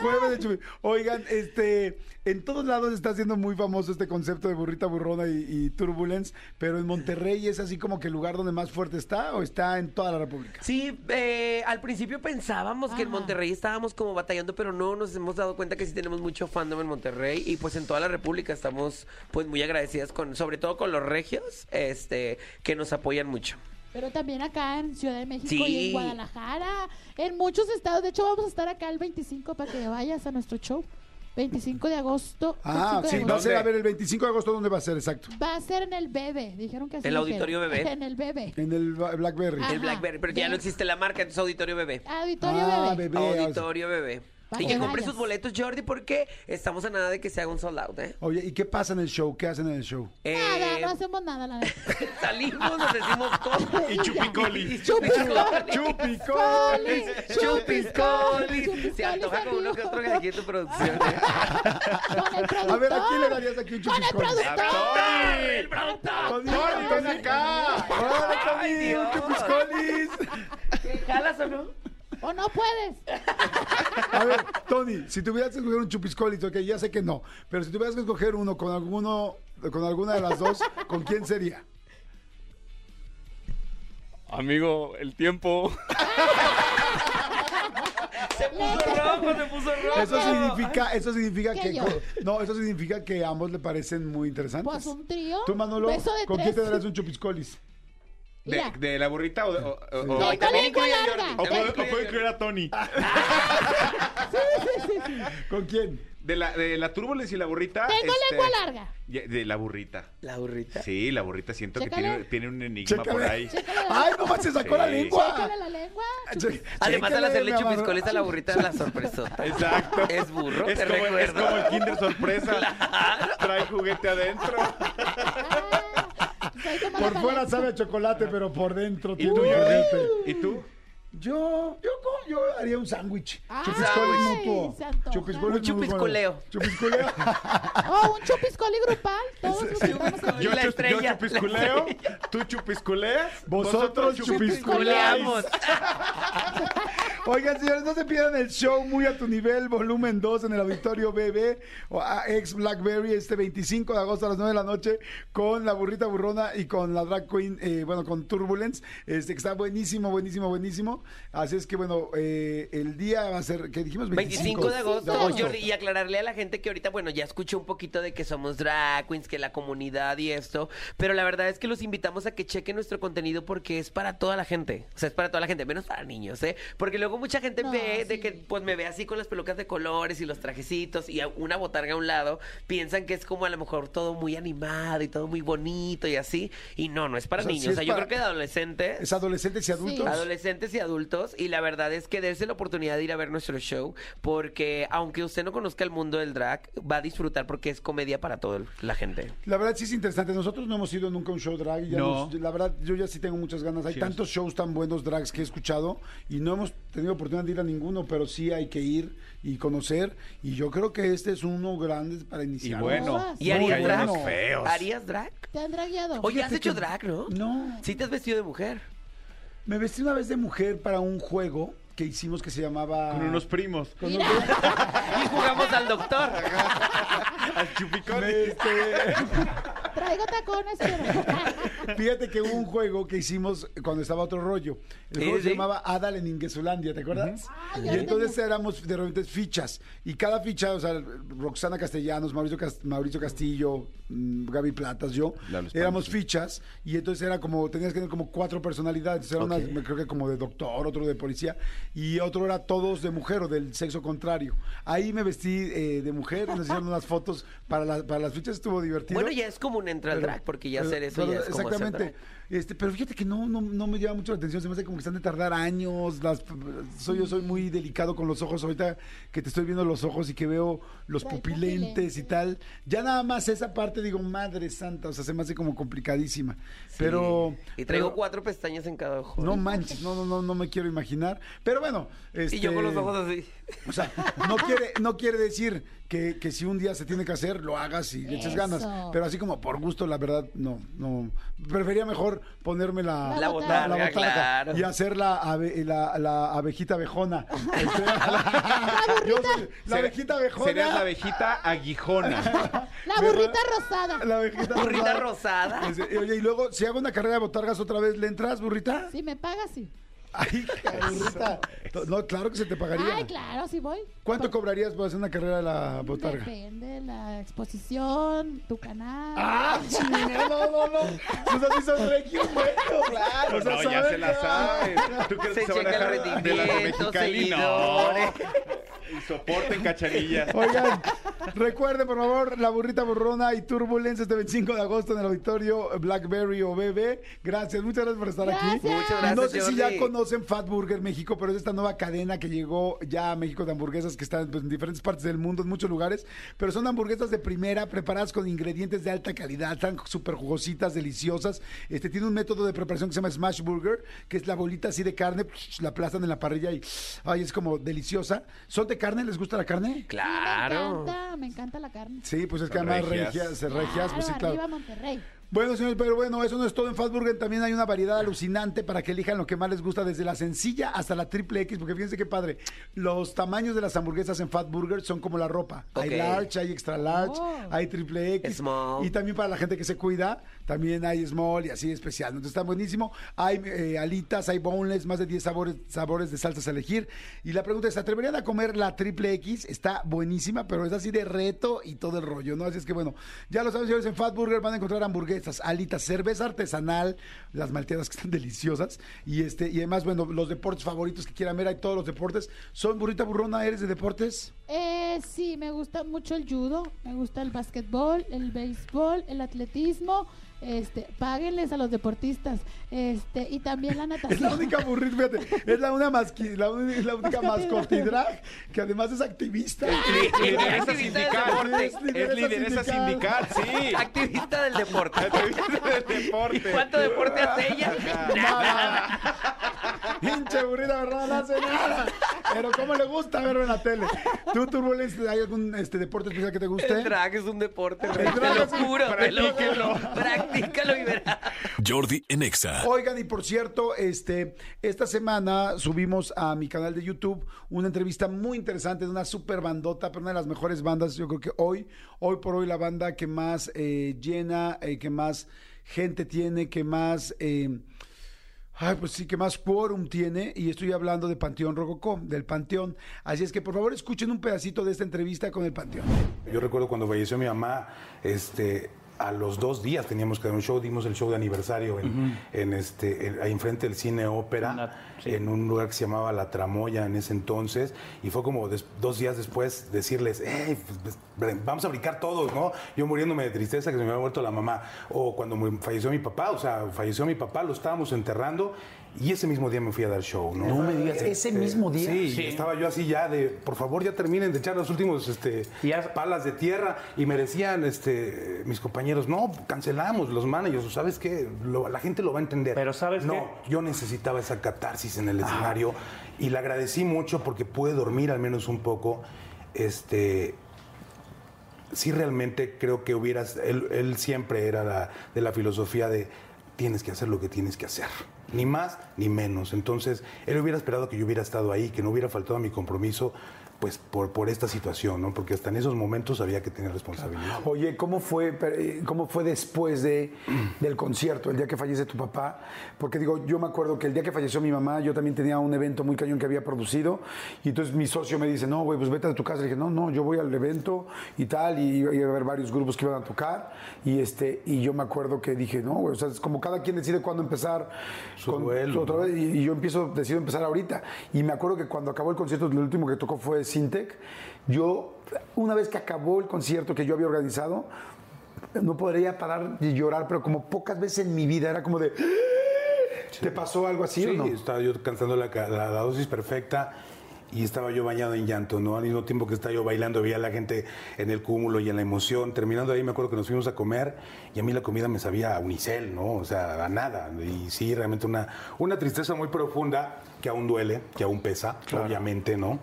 Jueves de Oigan, este, en todos lados está siendo muy famoso este concepto de burrita burrona y, y turbulence, pero en Monterrey es así como que el lugar donde más fuerte está o está en toda la República. Sí, eh, al principio pensábamos que en. Monterrey estábamos como batallando, pero no, nos hemos dado cuenta que sí tenemos mucho fandom en Monterrey y pues en toda la República estamos pues muy agradecidas con, sobre todo con los regios, este, que nos apoyan mucho. Pero también acá en Ciudad de México Sí. y en Guadalajara, en muchos estados. De hecho, vamos a estar acá el 25 para que vayas a nuestro show. 25 de agosto. Ah, 25 de sí, va a ser, a ver, el 25 de agosto, ¿dónde va a ser exacto? Va a ser en el Bebe. Dijeron que así ¿El. Auditorio Bebé? *laughs* En el Bebe. En el Blackberry. Ajá. El Blackberry, pero ya no existe la marca, entonces Auditorio Bebé. Auditorio Ah, Bebé. Auditorio Bebé. Para Y que compre sus boletos, Jordi, porque estamos a nada de que se haga un sold out, ¿eh? Oye, ¿y qué pasa en el show? ¿Qué hacen en el show? Nada, Eh, no hacemos nada, la neta. *laughs* Salimos, nos decimos cosas. Y chupicoli. ¡Chupicolis! Chupiscolis. Se antoja con uno que otro que aquí en tu producción. ¿eh? Con el productor. A ver, ¿a quién le darías aquí un Con el chupiscolis? productor. ¡El productor! ¡Tony, ven acá! ¡Órale, Ay, Tony! Dios. ¡Un chupiscolis! ¿Jalas o no? ¿O no puedes? Ver, Tony, si tuvieras que escoger un chupiscolis, ok, ya sé que no, pero si tuvieras que escoger uno con alguno, con alguna de las dos, ¿con quién sería? Amigo, el tiempo. Se puso rojo, se puso rojo. Eso significa, eso significa ¿Qué que yo? no, eso significa que ambos le parecen muy interesantes. Pues un trío. Tú, Manolo, Beso de ¿con quién te darás un chupiscolis? ¿De, la burrita o, de- o- o- No, o- y también lengua incluye a larga. Jordi. O puedo, o puedo incluir a Tony. *laughs* ¿Con quién? de la, de la turbulence y la burrita? Tengo este, lengua larga. De la burrita. La burrita. Sí, la burrita siento que tiene, tiene un enigma por ahí. Chécale la- ¡Ay, no más se sacó la Sí. lengua! Chécale la lengua. Además, al hacerle mi amor. chupiscolis a la burrita, la sorpresota. Exacto. Es burro, Es te como, es como el Kinder sorpresa. *laughs* Trae juguete adentro. *laughs* Por fuera sabe a chocolate, pero por dentro ¿Y tiene tú, un Jordi? ¿Y tú? Yo, yo, yo haría un sándwich. Antoja. Chupiscolis Un chupiscoleo. Chupiscoleo. *laughs* Oh, un chupiscoli grupal. *laughs* Todos nos juntamos con- Yo, La estrella, yo la chupisculeo, tú chupisculeas, Vosotros Chupiscoleamos. Oigan, señores, no se pierdan el show Muy a tu nivel, volumen 2 en el Auditorio BB, o a ex Blackberry, este 25 de agosto a las 9 de la noche, con la burrita burrona y con la drag queen, eh, bueno, con Turbulence, este que está buenísimo, buenísimo, buenísimo. Así es que, bueno, eh, el día va a ser, ¿qué dijimos? 25 de agosto, de agosto. Jordi, y aclararle a la gente que ahorita, bueno, ya escuché un poquito de que somos drag queens, que la comunidad y esto, pero la verdad es que los invitamos a que chequen nuestro contenido porque es para toda la gente, o sea, es para toda la gente, menos para niños, ¿eh? Porque luego mucha gente No, ve de sí. que, pues me ve así con las pelucas de colores y los trajecitos y una botarga a un lado, piensan que es como a lo mejor todo muy animado y todo muy bonito y así, y no, no es para O sea, niños, sí o sea, yo para- creo que de adolescentes... Es adolescentes y adultos. Adolescentes y adultos y la verdad es que dense la oportunidad de ir a ver nuestro show porque aunque usted no conozca el mundo del drag va a disfrutar porque es comedia para toda la gente. La verdad sí es interesante. Nosotros no hemos ido nunca a un show drag. y ya No. nos- la verdad, yo ya sí tengo muchas ganas. Hay Sí, tantos shows tan buenos drags que he escuchado y no hemos tenido oportunidad de ir a ninguno, pero sí hay que ir y conocer. Y yo creo que este es uno grande para Y iniciar. bueno, ¿Y ¿Y harías drag? feos. ¿Harías drag? Te han dragueado. Oye, has hecho drag, ¿no? No. Sí te has vestido de mujer. Me vestí una vez de mujer para un juego que hicimos que se llamaba... con unos primos. con Mira. Y jugamos al doctor. Al chupicón. Este, Traigo tacones, pero... Fíjate que hubo un juego que hicimos cuando estaba otro rollo. El juego sí. se llamaba Adal en Ingesulandia, ¿te acuerdas? Ah, y entonces tengo. éramos de repente fichas. Y cada ficha, o sea, Roxana Castellanos, Mauricio, Cas- Mauricio Castillo, mm, Gaby Platas, yo, Lalo éramos fichas. Y entonces era como, tenías que tener como cuatro personalidades. Era una, Ok. me creo que como de doctor, otro de policía. Y otro era todos de mujer o del sexo contrario. Ahí me vestí eh, de mujer, nos hicieron unas fotos para, la- para las fichas, estuvo divertido. Bueno, ya es como un entra al drag, porque ya pero- hacer eso pero ya es como Exactamente. Este, pero fíjate que no, no, no me llama mucho la atención. Se me hace como que están de tardar años. Las, soy, yo soy muy delicado con los ojos. Ahorita que te estoy viendo los ojos y que veo los pupilentes y tal. Ya nada más esa parte digo, madre santa. O sea, se me hace como complicadísima. Pero. Y traigo pero- cuatro pestañas en cada ojo. No manches, no, no, no, no me quiero imaginar. Pero bueno. Y yo con los este, ojos así. o sea, no quiere, no quiere decir que, que si un día se tiene que hacer, lo hagas y le eches Eso. ganas. Pero así como por gusto, la verdad, no, no. Prefería mejor ponerme la, La botarga, botarga claro. y hacer la, ave- la, la abejita abejona. *laughs* Este, yo soy la abejita abejona. Serías la abejita aguijona. *laughs* La burrita rosada. La abejita Burrita rosada. Este, y Oye, y luego, si hago una carrera de botargas otra vez, ¿le entras, burrita? Si me pagas, sí. Ay, burrita. No, claro que se te pagaría. Ay, claro, sí voy. ¿Cuánto cobrarías por hacer una carrera de la botarga? Depende, la exposición, tu canal. ¡Ah, *laughs* chinga! No, no, no. Pues así son regios, güey. *laughs* Claro. O sea, no, ya ¿saben se la sabes. ¿Tú crees Se que se van a checa el dejar de las de Mexicali? No. Y soporten cachanillas. Oigan, recuerden por favor la burrita burrona y Turbulence este 25 de agosto en el auditorio Blackberry o BB. Gracias, muchas gracias por estar aquí. Gracias. Muchas gracias, no sé si ya Jordi. Conocen Fat Burger México, pero es esta nueva cadena que llegó ya a México de hamburguesas que están pues, en diferentes partes del mundo, en muchos lugares. Pero son hamburguesas de primera, preparadas con ingredientes de alta calidad, están súper jugositas, deliciosas. Este tiene un método de preparación que se llama Smash Burger, que es la bolita así de carne, la aplastan en la parrilla y ay, es como deliciosa. ¿Son de carne? ¿Les gusta la carne? Me Claro. encanta, me encanta la carne. Sí, pues es que además regias. regias, regias, pues sí, claro. Arriba Monterrey. Bueno, señores, pero bueno, eso no es todo en Fast Burger. También hay una variedad alucinante para que elijan lo que más les gusta, desde la sencilla hasta la triple X, porque fíjense qué padre. Los tamaños de las hamburguesas en Fat Burger son como la ropa. Hay large, hay extra large, Oh. hay triple X. Small. Y también para la gente que se cuida, también hay small y así especial. Entonces está buenísimo. Hay eh, alitas, hay boneless, más de 10 sabores, sabores de salsas a elegir. Y la pregunta es, ¿se atreverían a comer la triple X? Está buenísima, pero es así de reto y todo el rollo, ¿no? Así es que bueno, ya lo saben, señores, en Fat Burger van a encontrar hamburguesas, alitas, cerveza artesanal, las malteadas que están *laughs* deliciosas. Y este, y además, bueno, los deportes favoritos que quieran ver, hay todos los deportes. ¿Son burrita burrona? ¿Eres de deportes? Eh, sí, me gusta mucho el judo, me gusta el básquetbol, el béisbol, el atletismo. Este, páguenles a los deportistas. Este, y también la *laughs* Es la natación. única burrita, fíjate, es la, una masqui- la, la *laughs* única mascotidrag que además es activista. Lideresa *laughs* Activista sindical. Es lideresa sindical, sí. Activista del deporte. del deporte. ¿Cuánto deporte hace ella? Nada. Pinche burrita verdad no hace nada. Pero cómo le gusta verlo en la tele. ¿Tú, hay algún este, deporte especial que te guste? El drag es un deporte, El te drag lo es un- juro. Practícalo y verás. Jordi en Exa. Oigan, y por cierto, este, esta semana subimos a mi canal de YouTube una entrevista muy interesante de una super bandota, pero una de las mejores bandas, yo creo que hoy, hoy por hoy la banda que más eh, llena, eh, que más gente tiene, que más... eh, Ay, pues sí, que más quórum tiene, y estoy hablando de Panteón Rococó, del Panteón. Así es que por favor escuchen un pedacito de esta entrevista con el Panteón. Yo recuerdo cuando falleció mi mamá, este, a los dos días teníamos que dar un show, dimos el show de aniversario en, en este, en- ahí enfrente del cine ópera, en un lugar que se llamaba La Tramoya en ese entonces, y fue como des- dos días después decirles, "Ey, pues, pues, vamos a brincar todos, ¿no? Yo muriéndome de tristeza que se me había muerto la mamá, o cuando falleció mi papá, o sea, falleció mi papá, lo estábamos enterrando, y ese mismo día me fui a dar show, ¿no? No me digas, ¿ese mismo día? Sí, Sí. estaba yo así ya de, por favor, ya terminen de echar los últimos este, palas de tierra y me decían este, mis compañeros, no, cancelamos los managers, ¿sabes qué? Lo- la gente lo va a entender. Pero ¿sabes No, qué? yo necesitaba esa catarsis en el escenario y le agradecí mucho porque pude dormir al menos un poco. Este, sí realmente creo que hubieras, él, él siempre era la- de la filosofía de tienes que hacer lo que tienes que hacer, ni más ni menos. Entonces, él hubiera esperado que yo hubiera estado ahí, que no hubiera faltado a mi compromiso, pues por, por esta situación, ¿no? Porque hasta en esos momentos había que tener responsabilidad. Oye, ¿cómo fue, eh, ¿cómo fue después de, *clears throat* del concierto, el día que fallece tu papá? Porque digo, yo me acuerdo que el día que falleció mi mamá, yo también tenía un evento muy cañón que había producido, y entonces mi socio me dice, no, güey, pues vete a tu casa. Le dije, no, no, yo voy al evento y tal, y iba a haber varios grupos que iban a tocar, y este, y yo me acuerdo que dije, no, güey, o sea, es como cada quien decide cuándo empezar Su con- duelo, otra ¿no? vez, y, y yo empiezo, decido empezar ahorita. Y me acuerdo que cuando acabó el concierto, el último que tocó fue Sintec. Yo, una vez que acabó el concierto que yo había organizado, no podría parar de llorar, pero como pocas veces en mi vida era como de. ¿Te pasó algo así Sí, o no? estaba yo cantando la, la- la dosis perfecta y estaba yo bañado en llanto, ¿no? Al mismo tiempo que estaba yo bailando, veía a la gente en el cúmulo y en la emoción. Terminando ahí, me acuerdo que nos fuimos a comer y a mí la comida me sabía a unicel, ¿no? O sea, a nada. Y sí, realmente una, una tristeza muy profunda que aún duele, que aún pesa, obviamente, ¿no?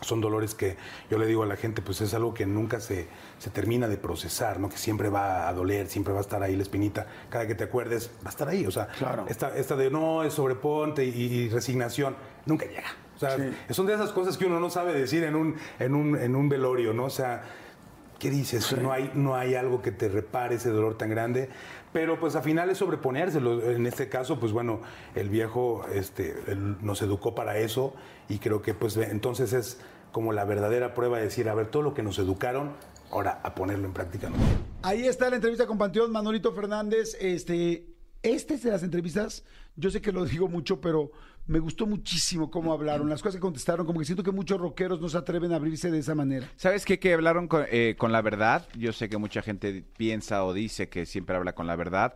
Son dolores que yo le digo a la gente, pues es algo que nunca se, se termina de procesar, ¿no? Que siempre va a doler, siempre va a estar ahí la espinita. Cada que te acuerdes, va a estar ahí. O sea, Claro. esta, esta de no, es sobreponte y, y resignación, nunca llega. O sea, son de esas cosas que uno no sabe decir en un, en un, en un velorio, ¿no? O sea, ¿qué dices? No, hay, no hay algo que te repare ese dolor tan grande. Pero pues al final es sobreponérselo. En este caso, pues bueno, el viejo este, nos educó para eso y creo que pues entonces es como la verdadera prueba de decir, a ver, todo lo que nos educaron, ahora a ponerlo en práctica. Ahí está la entrevista con Panteón, Manolito Fernández. Este, este es de las entrevistas, yo sé que lo digo mucho, pero me gustó muchísimo cómo hablaron, las cosas que contestaron, como que siento que muchos rockeros no se atreven a abrirse de esa manera. ¿Sabes qué? Que hablaron con, eh, con la verdad. Yo sé que mucha gente piensa o dice que siempre habla con la verdad.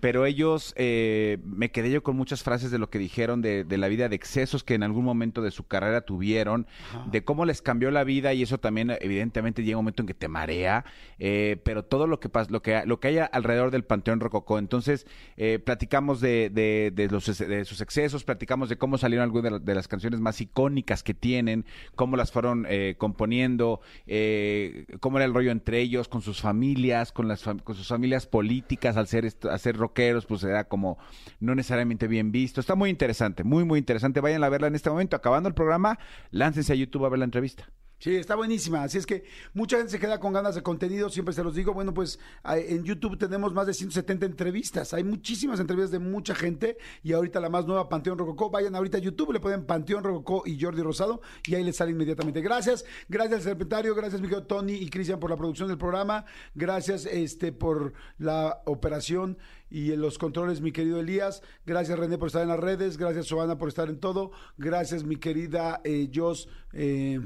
Pero ellos, eh, me quedé yo con muchas frases de lo que dijeron de, de la vida de excesos que en algún momento de su carrera tuvieron, de cómo les cambió la vida y eso también evidentemente llega un momento en que te marea, eh, pero todo lo que pasa, lo que, lo que haya alrededor del Panteón Rococó. Entonces, eh, platicamos de, de, de los, de sus excesos, platicamos de cómo salieron algunas de, la- de las canciones más icónicas que tienen, cómo las fueron eh, componiendo, eh, cómo era el rollo entre ellos, con sus familias, con, las con sus familias políticas, al ser, ser rockeros, pues era como no necesariamente bien visto. Está muy interesante, muy, muy interesante. Vayan a verla en este momento. Acabando el programa, láncense a YouTube a ver la entrevista. Sí, está buenísima. Así es que mucha gente se queda con ganas de contenido, siempre se los digo. Bueno, pues en YouTube tenemos más de 170 entrevistas. Hay muchísimas entrevistas de mucha gente y ahorita la más nueva, Panteón Rococó. Vayan ahorita a YouTube, le ponen Panteón Rococó y Jordi Rosado y ahí les sale inmediatamente. Gracias, gracias al Serpentario, gracias mi querido Tony y Cristian por la producción del programa. Gracias este por la operación y los controles, mi querido Elías. Gracias, René, por estar en las redes. Gracias, Joana, por estar en todo. Gracias, mi querida eh, Jos. eh,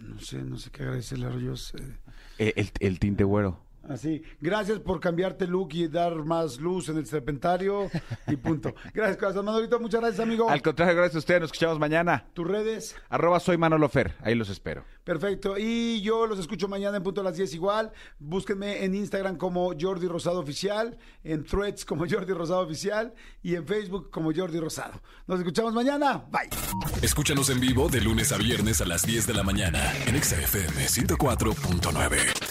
no sé, no sé qué agradecerle a Jos. eh. Eh, el, el tinte güero. Así. Gracias por cambiarte look y dar más luz en el serpentario. Y punto. *laughs* Gracias, corazón. Manolito, muchas gracias, amigo. Al contrario, gracias a ustedes. Nos escuchamos mañana. Tus redes. Arroba soy Manolo Fer. Ahí los espero. Perfecto. Y yo los escucho mañana en punto a las 10 igual. Búsquenme en Instagram como Jordi Rosado Oficial, en Threads como *laughs* Jordi Rosado Oficial y en Facebook como Jordi Rosado. Nos escuchamos mañana. Bye. Escúchanos en vivo de lunes a viernes a las 10 de la mañana en Exa FM 104.9.